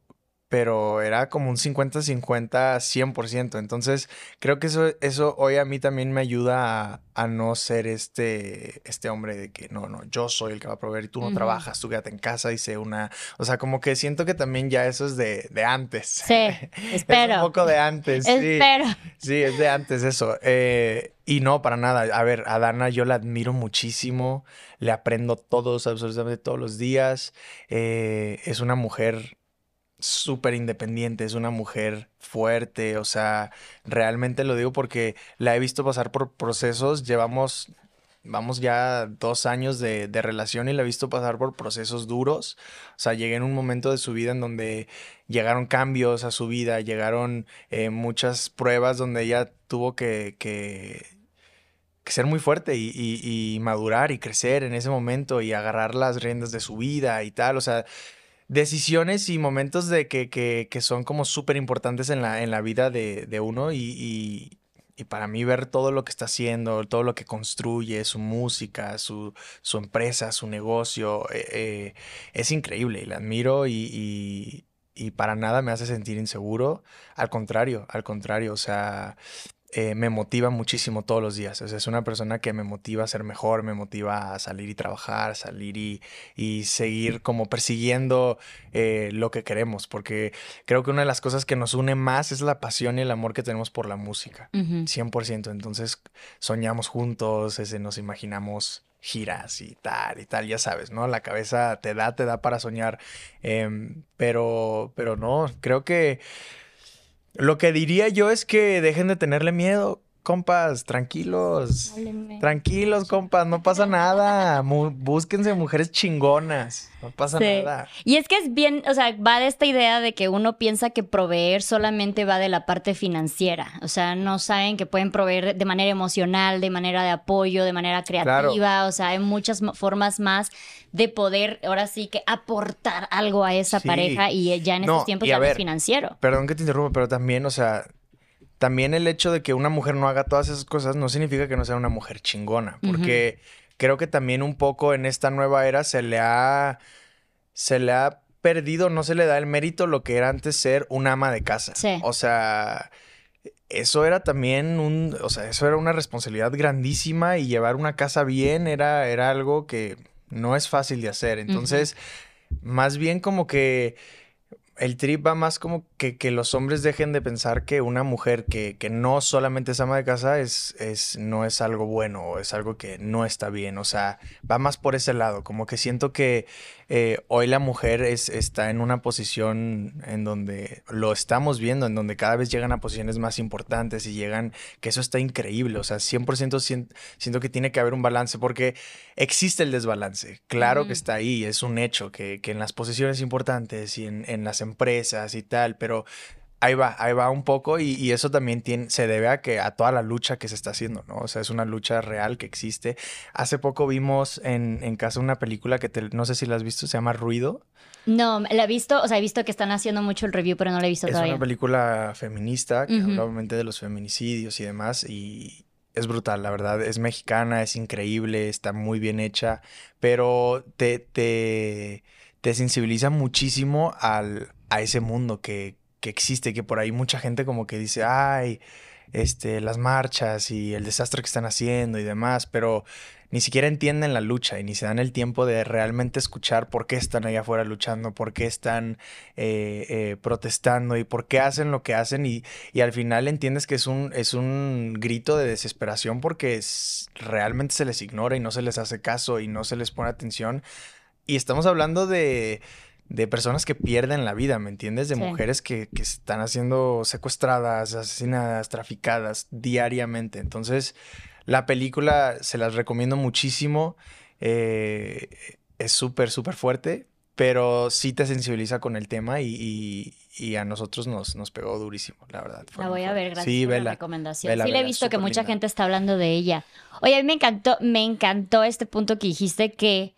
pero era como un 50-50, 100%. Entonces, creo que eso, eso hoy a mí también me ayuda a, no ser este, este hombre de que no, no, yo soy el que va a proveer y tú no trabajas, tú quédate en casa y sé una. O sea, como que siento que también ya eso es de, antes. Sí, espero. *laughs* es un poco de antes. espero. Sí, es de antes eso. Eh, y no, para nada. A ver, a Dana yo la admiro muchísimo, le aprendo todos, absolutamente todos los días. Eh, es una mujer súper independiente, es una mujer fuerte, o sea, realmente lo digo porque la he visto pasar por procesos, llevamos, vamos ya dos años de, relación y la he visto pasar por procesos duros, o sea, llegué en un momento de su vida en donde llegaron cambios a su vida, llegaron eh, muchas pruebas donde ella tuvo que, que ser muy fuerte y, y, madurar y crecer en ese momento y agarrar las riendas de su vida y tal. O sea, decisiones y momentos de que, que, que son como súper importantes en la, en la vida de, de uno y, y, y, para mí ver todo lo que está haciendo, todo lo que construye, su música, su, su empresa, su negocio, eh, eh, es increíble y la admiro y, y para nada me hace sentir inseguro. Al contrario, al contrario, o sea, eh, me motiva muchísimo todos los días. O sea, es una persona que me motiva a ser mejor, me motiva a salir y trabajar, salir y, y seguir como persiguiendo eh, lo que queremos, porque creo que una de las cosas que nos une más es la pasión y el amor que tenemos por la música, 100%. Entonces soñamos juntos, ese, nos imaginamos giras y tal y tal, ya sabes, ¿no? La cabeza te da, te da para soñar, em, pero, pero no, creo que lo que diría yo es que dejen de tenerle miedo compas, tranquilos. Tranquilos, compas, no pasa nada. búsquense mujeres chingonas. No pasa nada. Y es que es bien, o sea, va de esta idea de que uno piensa que proveer solamente va de la parte financiera. O sea, no saben que pueden proveer de manera emocional, de manera de apoyo, de manera creativa. O sea, hay muchas formas más de poder, ahora sí que aportar algo a esa pareja y ya en estos tiempos ya no es financiero. Perdón que te interrumpa, pero también, o sea, también el hecho de que una mujer no haga todas esas cosas no significa que no sea una mujer chingona, porque creo que también un poco en esta nueva era se le ha se le ha perdido, no se le da el mérito lo que era antes ser un ama de casa. O sea, eso era también un, o sea, eso era una responsabilidad grandísima y llevar una casa bien era era algo que no es fácil de hacer. Entonces, más bien como que el trip va más como que, que, los hombres dejen de pensar que una mujer que, que, no solamente es ama de casa es, es, no es algo bueno o es algo que no está bien. O sea, va más por ese lado. Como que siento que eh, hoy la mujer es, está en una posición en donde lo estamos viendo, en donde cada vez llegan a posiciones más importantes y llegan, que eso está increíble. O sea, 100% siento, que tiene que haber un balance porque existe el desbalance. Claro que está ahí, es un hecho que, que en las posiciones importantes y en, en las empresas y tal, pero ahí va, ahí va un poco y, eso también tiene, se debe a que a toda la lucha que se está haciendo, ¿no? O sea, es una lucha real que existe. Hace poco vimos en, en casa una película que no sé si la has visto, se llama Ruido. No, la he visto, o sea, he visto que están haciendo mucho el review, pero no la he visto todavía. Es una película feminista que habla obviamente de los feminicidios y demás y es brutal, la verdad. Es mexicana, es increíble, está muy bien hecha, pero te, te, te sensibiliza muchísimo al, a ese mundo que, que existe, que por ahí mucha gente como que dice, ay, este, las marchas y el desastre que están haciendo y demás, pero ni siquiera entienden la lucha y ni se dan el tiempo de realmente escuchar por qué están allá afuera luchando, por qué están eh, eh, protestando y por qué hacen lo que hacen y, y, al final entiendes que es un, es un grito de desesperación porque realmente se les ignora y no se les hace caso y no se les pone atención. Y estamos hablando de de personas que pierden la vida, ¿me entiendes? De mujeres que, que, están haciendo secuestradas, asesinadas, traficadas diariamente. Entonces, la película se las recomiendo muchísimo. Eh, es súper, súper fuerte, pero sí te sensibiliza con el tema y, y, a nosotros nos, nos pegó durísimo, la verdad. La voy a ver, gracias por la recomendación. sí, le he visto que mucha gente está hablando de ella. Oye, a mí me encantó, me encantó este punto que dijiste que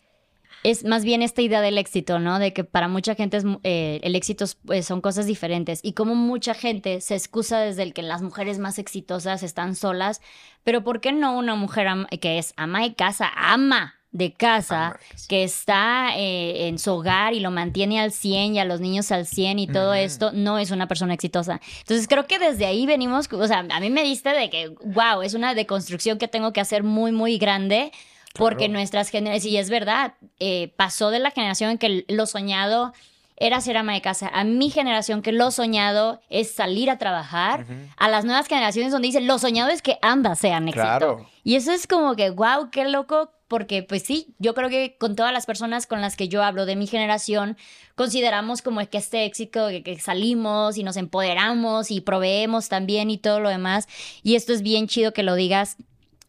es más bien esta idea del éxito, ¿no? De que para mucha gente eh, el éxito pues, son cosas diferentes y como mucha gente se excusa desde el que las mujeres más exitosas están solas, pero ¿por qué no una mujer que es ama de casa, ama de casa, que está eh, en su hogar y lo mantiene al 100 y a los niños al 100 y todo esto, no es una persona exitosa. Entonces creo que desde ahí venimos, o sea, a mí me diste de que, wow, es una deconstrucción que tengo que hacer muy, muy grande porque nuestras generaciones, y es verdad, eh, pasó de la generación en que lo soñado era ser ama de casa, a mi generación que lo soñado es salir a trabajar, a las nuevas generaciones donde dicen lo soñado es que ambas sean éxito. Y eso es como que, wow, qué loco, porque pues sí, yo creo que con todas las personas con las que yo hablo de mi generación, consideramos como que este éxito, que, que salimos y nos empoderamos y proveemos también y todo lo demás. Y esto es bien chido que lo digas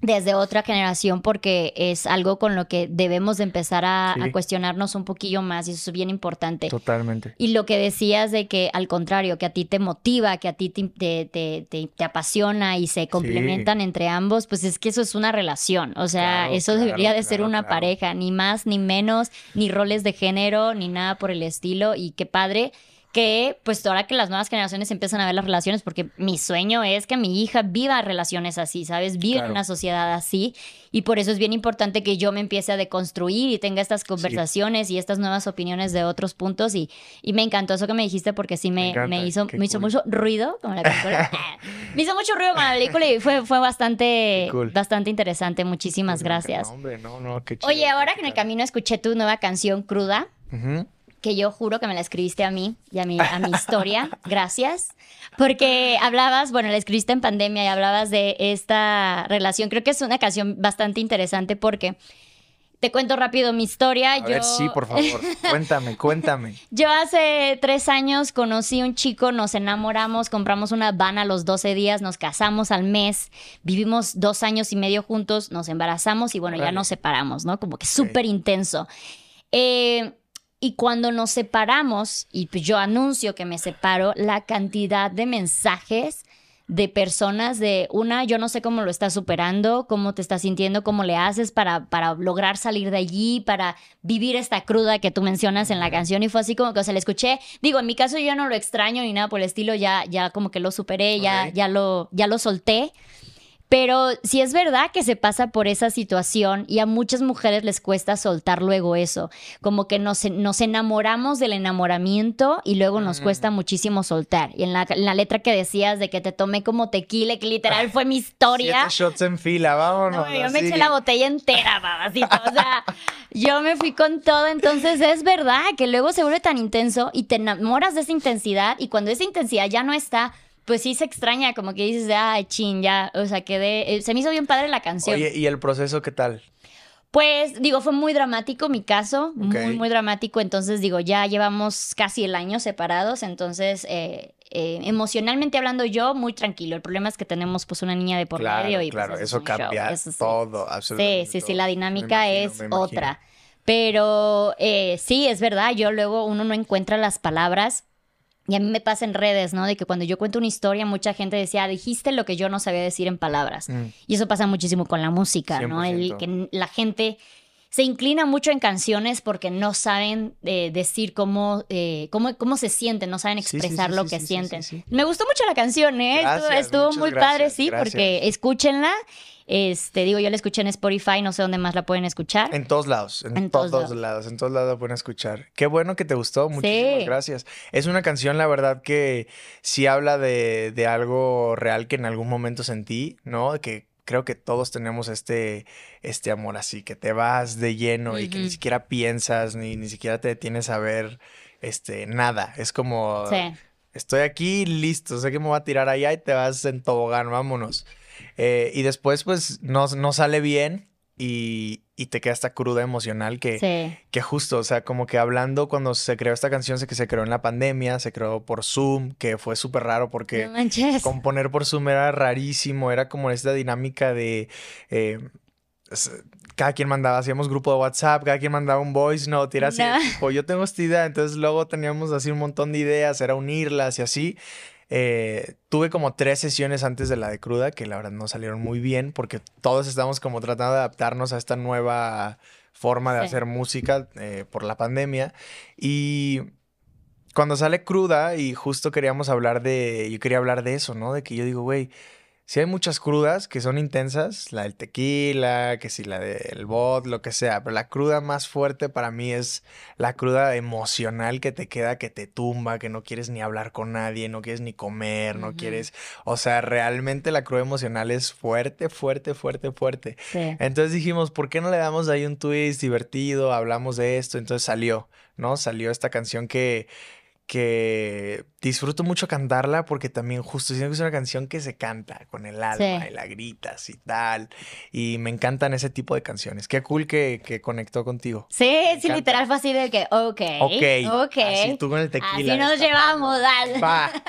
desde otra generación porque es algo con lo que debemos de empezar a, a, cuestionarnos un poquillo más y eso es bien importante. Totalmente. Y lo que decías de que al contrario, que a ti te motiva, que a ti te, te, te, apasiona y se complementan entre ambos, pues es que eso es una relación. O sea, eso debería de ser una pareja, ni más, ni menos, ni roles de género, ni nada por el estilo. Y qué padre que pues ahora que las nuevas generaciones empiezan a ver las relaciones, porque mi sueño es que mi hija viva relaciones así, ¿sabes? Viva en una sociedad así. Y por eso es bien importante que yo me empiece a deconstruir y tenga estas conversaciones y estas nuevas opiniones de otros puntos. Y, y me encantó eso que me dijiste porque sí me, me, hizo, me hizo mucho ruido como la película. *laughs* me hizo mucho ruido con la película y fue, fue bastante, bastante interesante. Muchísimas gracias. Oye, ahora que en el camino escuché tu nueva canción cruda que yo juro que me la escribiste a mí y a mi, a mi *laughs* historia. Gracias. Porque hablabas, bueno, la escribiste en pandemia y hablabas de esta relación. Creo que es una canción bastante interesante porque te cuento rápido mi historia. A ver, sí, por favor. *laughs* cuéntame, cuéntame. Yo hace tres años conocí a un chico, nos enamoramos, compramos una van a los 12 días, nos casamos al mes, vivimos dos años y medio juntos, nos embarazamos y bueno, ya nos separamos, ¿no? Como que súper intenso. Eh, y cuando nos separamos, y pues yo anuncio que me separo, la cantidad de mensajes de personas de una, yo no sé cómo lo estás superando, cómo te estás sintiendo, cómo le haces para, para lograr salir de allí, para vivir esta cruda que tú mencionas en la canción. Y fue así como que, o sea, le escuché. Digo, en mi caso yo no lo extraño ni nada por el estilo, ya, ya como que lo superé, ya, ya, lo, ya lo solté. Pero si es verdad que se pasa por esa situación y a muchas mujeres les cuesta soltar luego eso, como que nos, nos enamoramos del enamoramiento y luego nos cuesta muchísimo soltar. Y en la, letra que decías de que te tomé como tequila, que literal fue mi historia. Siete shots en fila, vámonos. yo me eché la botella entera, babacito. O sea, *laughs* yo me fui con todo. Entonces es verdad que luego se vuelve tan intenso y te enamoras de esa intensidad y cuando esa intensidad ya no está pues sí se extraña, como que dices, ay, chin, ya, o sea, quedé, eh, se me hizo bien padre la canción. Oye, ¿y el proceso qué tal? Pues digo, fue muy dramático mi caso, muy, muy dramático, entonces digo, ya llevamos casi el año separados, entonces eh, eh, emocionalmente hablando yo, muy tranquilo. El problema es que tenemos pues una niña de por medio y pues, claro, eso, cambia todo, absolutamente. Sí, sí, sí, la dinámica es otra. Pero sí, es verdad, yo luego uno no encuentra las palabras y a mí me pasa en redes, ¿no? De que cuando yo cuento una historia, mucha gente decía, ah, dijiste lo que yo no sabía decir en palabras. Mm. Y eso pasa muchísimo con la música, ¿no? El, que la gente se inclina mucho en canciones porque no saben eh, decir cómo, eh, cómo, cómo se sienten, no saben expresar lo que sienten. Me gustó mucho la canción, ¿eh? estuvo, muy padre, sí, porque escúchenla este, digo, yo la escuché en Spotify, no sé dónde más la pueden escuchar. En todos lados, en, todos, lados. en todos lados la pueden escuchar. Qué bueno que te gustó, muchísimas gracias. Es una canción, la verdad, que sí habla de, de algo real que en algún momento sentí, ¿no? Que creo que todos tenemos este, este amor así, que te vas de lleno y que ni siquiera piensas, ni, ni siquiera te detienes a ver este, nada. Es como, estoy aquí, listo, sé que me voy a tirar allá y te vas en tobogán, vámonos. Eh, y después, pues, no, no sale bien y, y, te queda esta cruda emocional que, que justo, o sea, como que hablando cuando se creó esta canción, sé que se creó en la pandemia, se creó por Zoom, que fue súper raro porque componer por Zoom era rarísimo, era como esta dinámica de... Eh, cada quien mandaba, hacíamos grupo de WhatsApp, cada quien mandaba un voice note, era así, tipo, yo tengo esta idea, entonces luego teníamos así un montón de ideas, era unirlas y así. Eh, tuve como tres sesiones antes de la de cruda que la verdad no salieron muy bien porque todos estamos como tratando de adaptarnos a esta nueva forma de hacer música eh, por la pandemia. Y cuando sale cruda y justo queríamos hablar de, yo quería hablar de eso, ¿no? De que yo digo, güey, si hay muchas crudas que son intensas, la del tequila, que si la del bot, lo que sea, pero la cruda más fuerte para mí es la cruda emocional que te queda, que te tumba, que no quieres ni hablar con nadie, no quieres ni comer, no quieres, o sea, realmente la cruda emocional es fuerte, fuerte, fuerte, fuerte. Entonces dijimos, ¿por qué no le damos ahí un twist divertido? Hablamos de esto, entonces salió, ¿no? Salió esta canción que que disfruto mucho cantarla porque también justo siento que es una canción que se canta con el alma Sí. y la gritas y tal. Y me encantan ese tipo de canciones. Qué cool que, que conectó contigo. Sí, sí, encanta. literal fue así de que, ok, Ok. ok. Así tú con el tequila. Así nos llevamos, dale. Va. *laughs*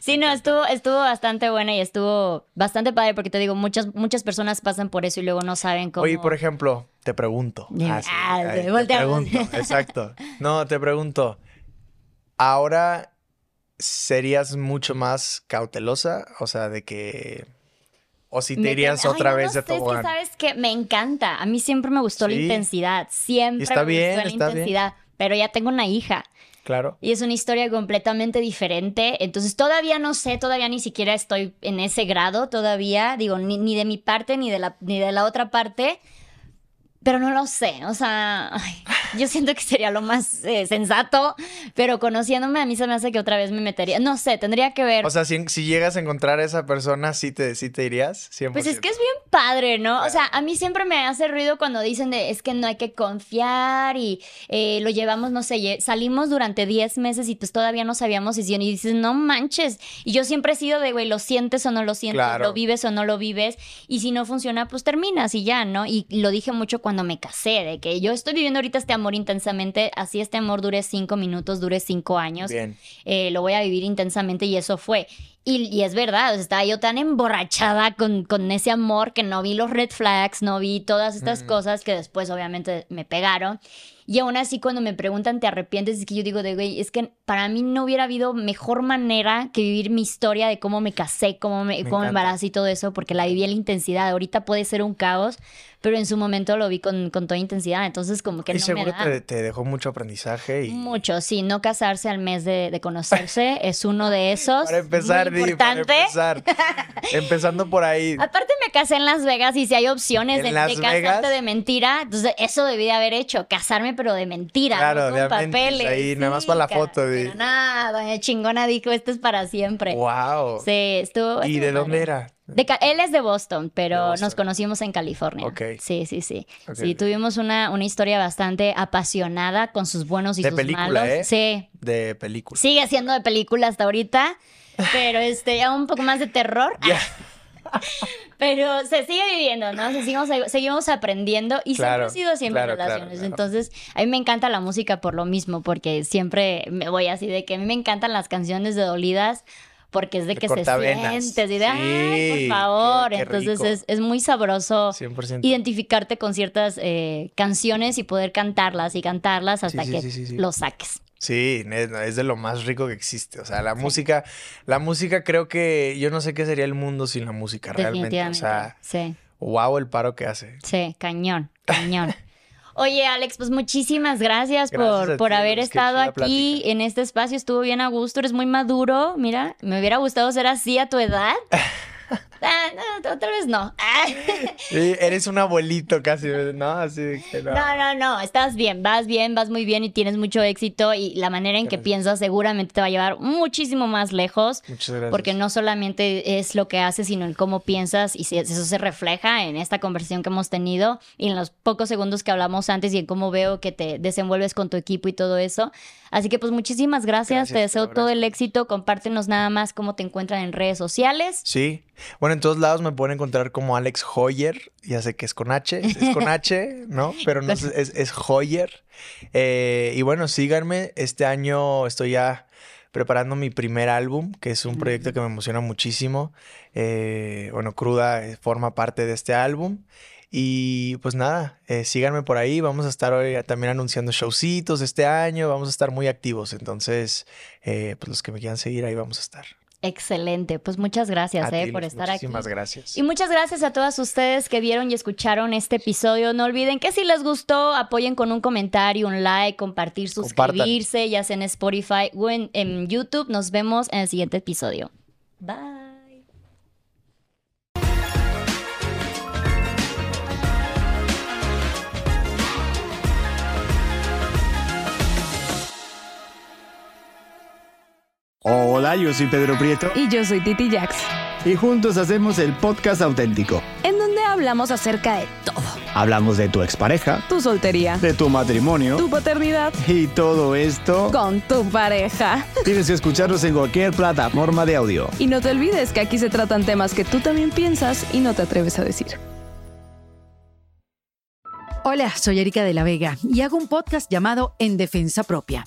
Sí, no, estuvo, estuvo bastante buena y estuvo bastante padre porque te digo, muchas, muchas personas pasan por eso y luego no saben cómo. Oye, por ejemplo, te pregunto. Ah, Ah, te pregunto, exacto. No, te pregunto. Ahora serías mucho más cautelosa, o sea, de que o si te Me irías otra vez no de sé, es que tobogán. sabes que me encanta. A mí siempre me gustó la intensidad. Siempre está me bien, gustó la está bien. intensidad. Pero ya tengo una hija. Claro. Y es una historia completamente diferente. Entonces todavía no sé, todavía ni siquiera estoy en ese grado todavía. Digo, ni, ni de mi parte ni de la, ni de la otra parte. Pero no lo sé. O sea, ay, yo siento que sería lo más eh, sensato. Pero conociéndome, a mí se me hace que otra vez me metería. No sé, tendría que ver. O sea, si, si llegas a encontrar a esa persona, ¿sí te, sí te irías? 100%. Pues es que es bien padre, ¿no? O sea, a mí siempre me hace ruido cuando dicen de es que no hay que confiar y eh, lo llevamos, no sé, salimos durante 10 meses y pues todavía no sabíamos si y dices, no manches. Y yo siempre he sido de, güey, lo sientes o no lo sientes, Claro. lo vives o no lo vives. Y si no funciona, pues terminas y ya, ¿no? Y lo dije mucho cuando me casé, de que yo estoy viviendo ahorita este amor intensamente, así este amor dure 5 minutos, dure 5 años Bien. eh, lo voy a vivir intensamente y eso fue. Y, y es verdad, o sea, estaba yo tan emborrachada con, con ese amor que no vi los red flags, no vi todas estas Mm. cosas que después obviamente me pegaron. Y aún así cuando me preguntan, ¿te arrepientes? Es que yo digo, de güey, es que para mí no hubiera habido mejor manera que vivir mi historia de cómo me casé, cómo me, Me cómo me embaracé y todo eso, porque la viví en la intensidad. Ahorita puede ser un caos, pero en su momento lo vi con, con toda intensidad. Entonces como que y no me seguro da. te, te dejó mucho aprendizaje y... Mucho, sí, no casarse al mes de, de conocerse *laughs* es uno de esos. Para empezar, muy Di, para importante. empezar. *laughs* Empezando por ahí. Aparte me casé en Las Vegas y si hay opciones ¿En de, de casarte Vegas? de mentira, entonces eso debí de haber hecho, casarme pero de mentira, Claro, no de con papeles. ahí, nada más para la foto. Pero nada, doña chingona dijo, esto es para siempre. Wow. Sí, estuvo. ¿Y de dónde era? De él es de Boston, pero De Boston. nos conocimos en California. Ok. Sí, sí, sí. Sí, tuvimos una, una historia bastante apasionada con sus buenos y De sus película, malos. ¿eh? Sí, De película. Sigue siendo de película hasta ahorita, pero este, ya un poco más de terror. Ya. *laughs* Pero se sigue viviendo, ¿no? Seguimos, seguimos aprendiendo y Claro, siempre ha sido siempre claro, relaciones. claro. Entonces, a mí me encanta la música por lo mismo, porque siempre me voy así de que a mí me encantan las canciones de dolidas. Porque es de que se sientes y de, Sí, por favor. qué- qué Entonces es, es muy sabroso 100%. identificarte con ciertas eh, canciones y poder cantarlas y cantarlas hasta sí, que sí. lo saques. Sí, es, de lo más rico que existe. O sea, la música, la música creo que yo no sé qué sería el mundo sin la música realmente. O sea, sí. wow el paro que hace. Sí, cañón, cañón. *laughs* Oye, Alex, pues muchísimas gracias, Gracias por, por ti, haber estado aquí plática. en este espacio. Estuvo bien a gusto, eres muy maduro. Mira, me hubiera gustado ser así a tu edad. *laughs* Ah, no, otra vez no. Ah. *laughs* Sí, eres un abuelito casi, ¿no? Así que no. No, no, no, estás bien, vas bien, vas muy bien y tienes mucho éxito y la manera en que Gracias. piensas seguramente te va a llevar muchísimo más lejos. Muchas gracias. Porque no solamente es lo que haces, sino el cómo piensas y eso se refleja en esta conversación que hemos tenido y en los pocos segundos que hablamos antes y en cómo veo que te desenvuelves con tu equipo y todo eso. Así que pues muchísimas gracias, Gracias, te deseo todo el éxito, compártenos nada más cómo te encuentran en redes sociales. Sí. Bueno, en todos lados me pueden encontrar como Alex Hoyer. Ya sé que es con H. Es con *laughs* H, ¿no? Pero no es, es, es Hoyer. Eh, y bueno, síganme. Este año estoy ya preparando mi primer álbum, que es un proyecto que me emociona muchísimo. Eh, bueno, Cruda eh, forma parte de este álbum. Y pues nada, eh, síganme por ahí. Vamos a estar hoy también anunciando showcitos este año. Vamos a estar muy activos. Entonces, eh, pues los que me quieran seguir, ahí vamos a estar. Excelente, pues muchas gracias eh, ti, por estar aquí. Muchísimas gracias. Y muchas gracias a todas ustedes que vieron y escucharon este episodio. No olviden que si les gustó, apoyen con un comentario, un like, compartir, Compartan. suscribirse, ya sea en Spotify o en, en YouTube. Nos vemos en el siguiente episodio. Bye. Hola, yo soy Pedro Prieto Y yo soy Titi Jax, y juntos hacemos el podcast auténtico. en donde hablamos acerca de todo. Hablamos de tu expareja, tu soltería, de tu matrimonio tu paternidad y todo esto. con tu pareja. Tienes que escucharnos en cualquier plataforma de audio. Y no te olvides que aquí se tratan temas que tú también piensas y no te atreves a decir. Hola, soy Erika de la Vega y hago un podcast llamado En Defensa Propia,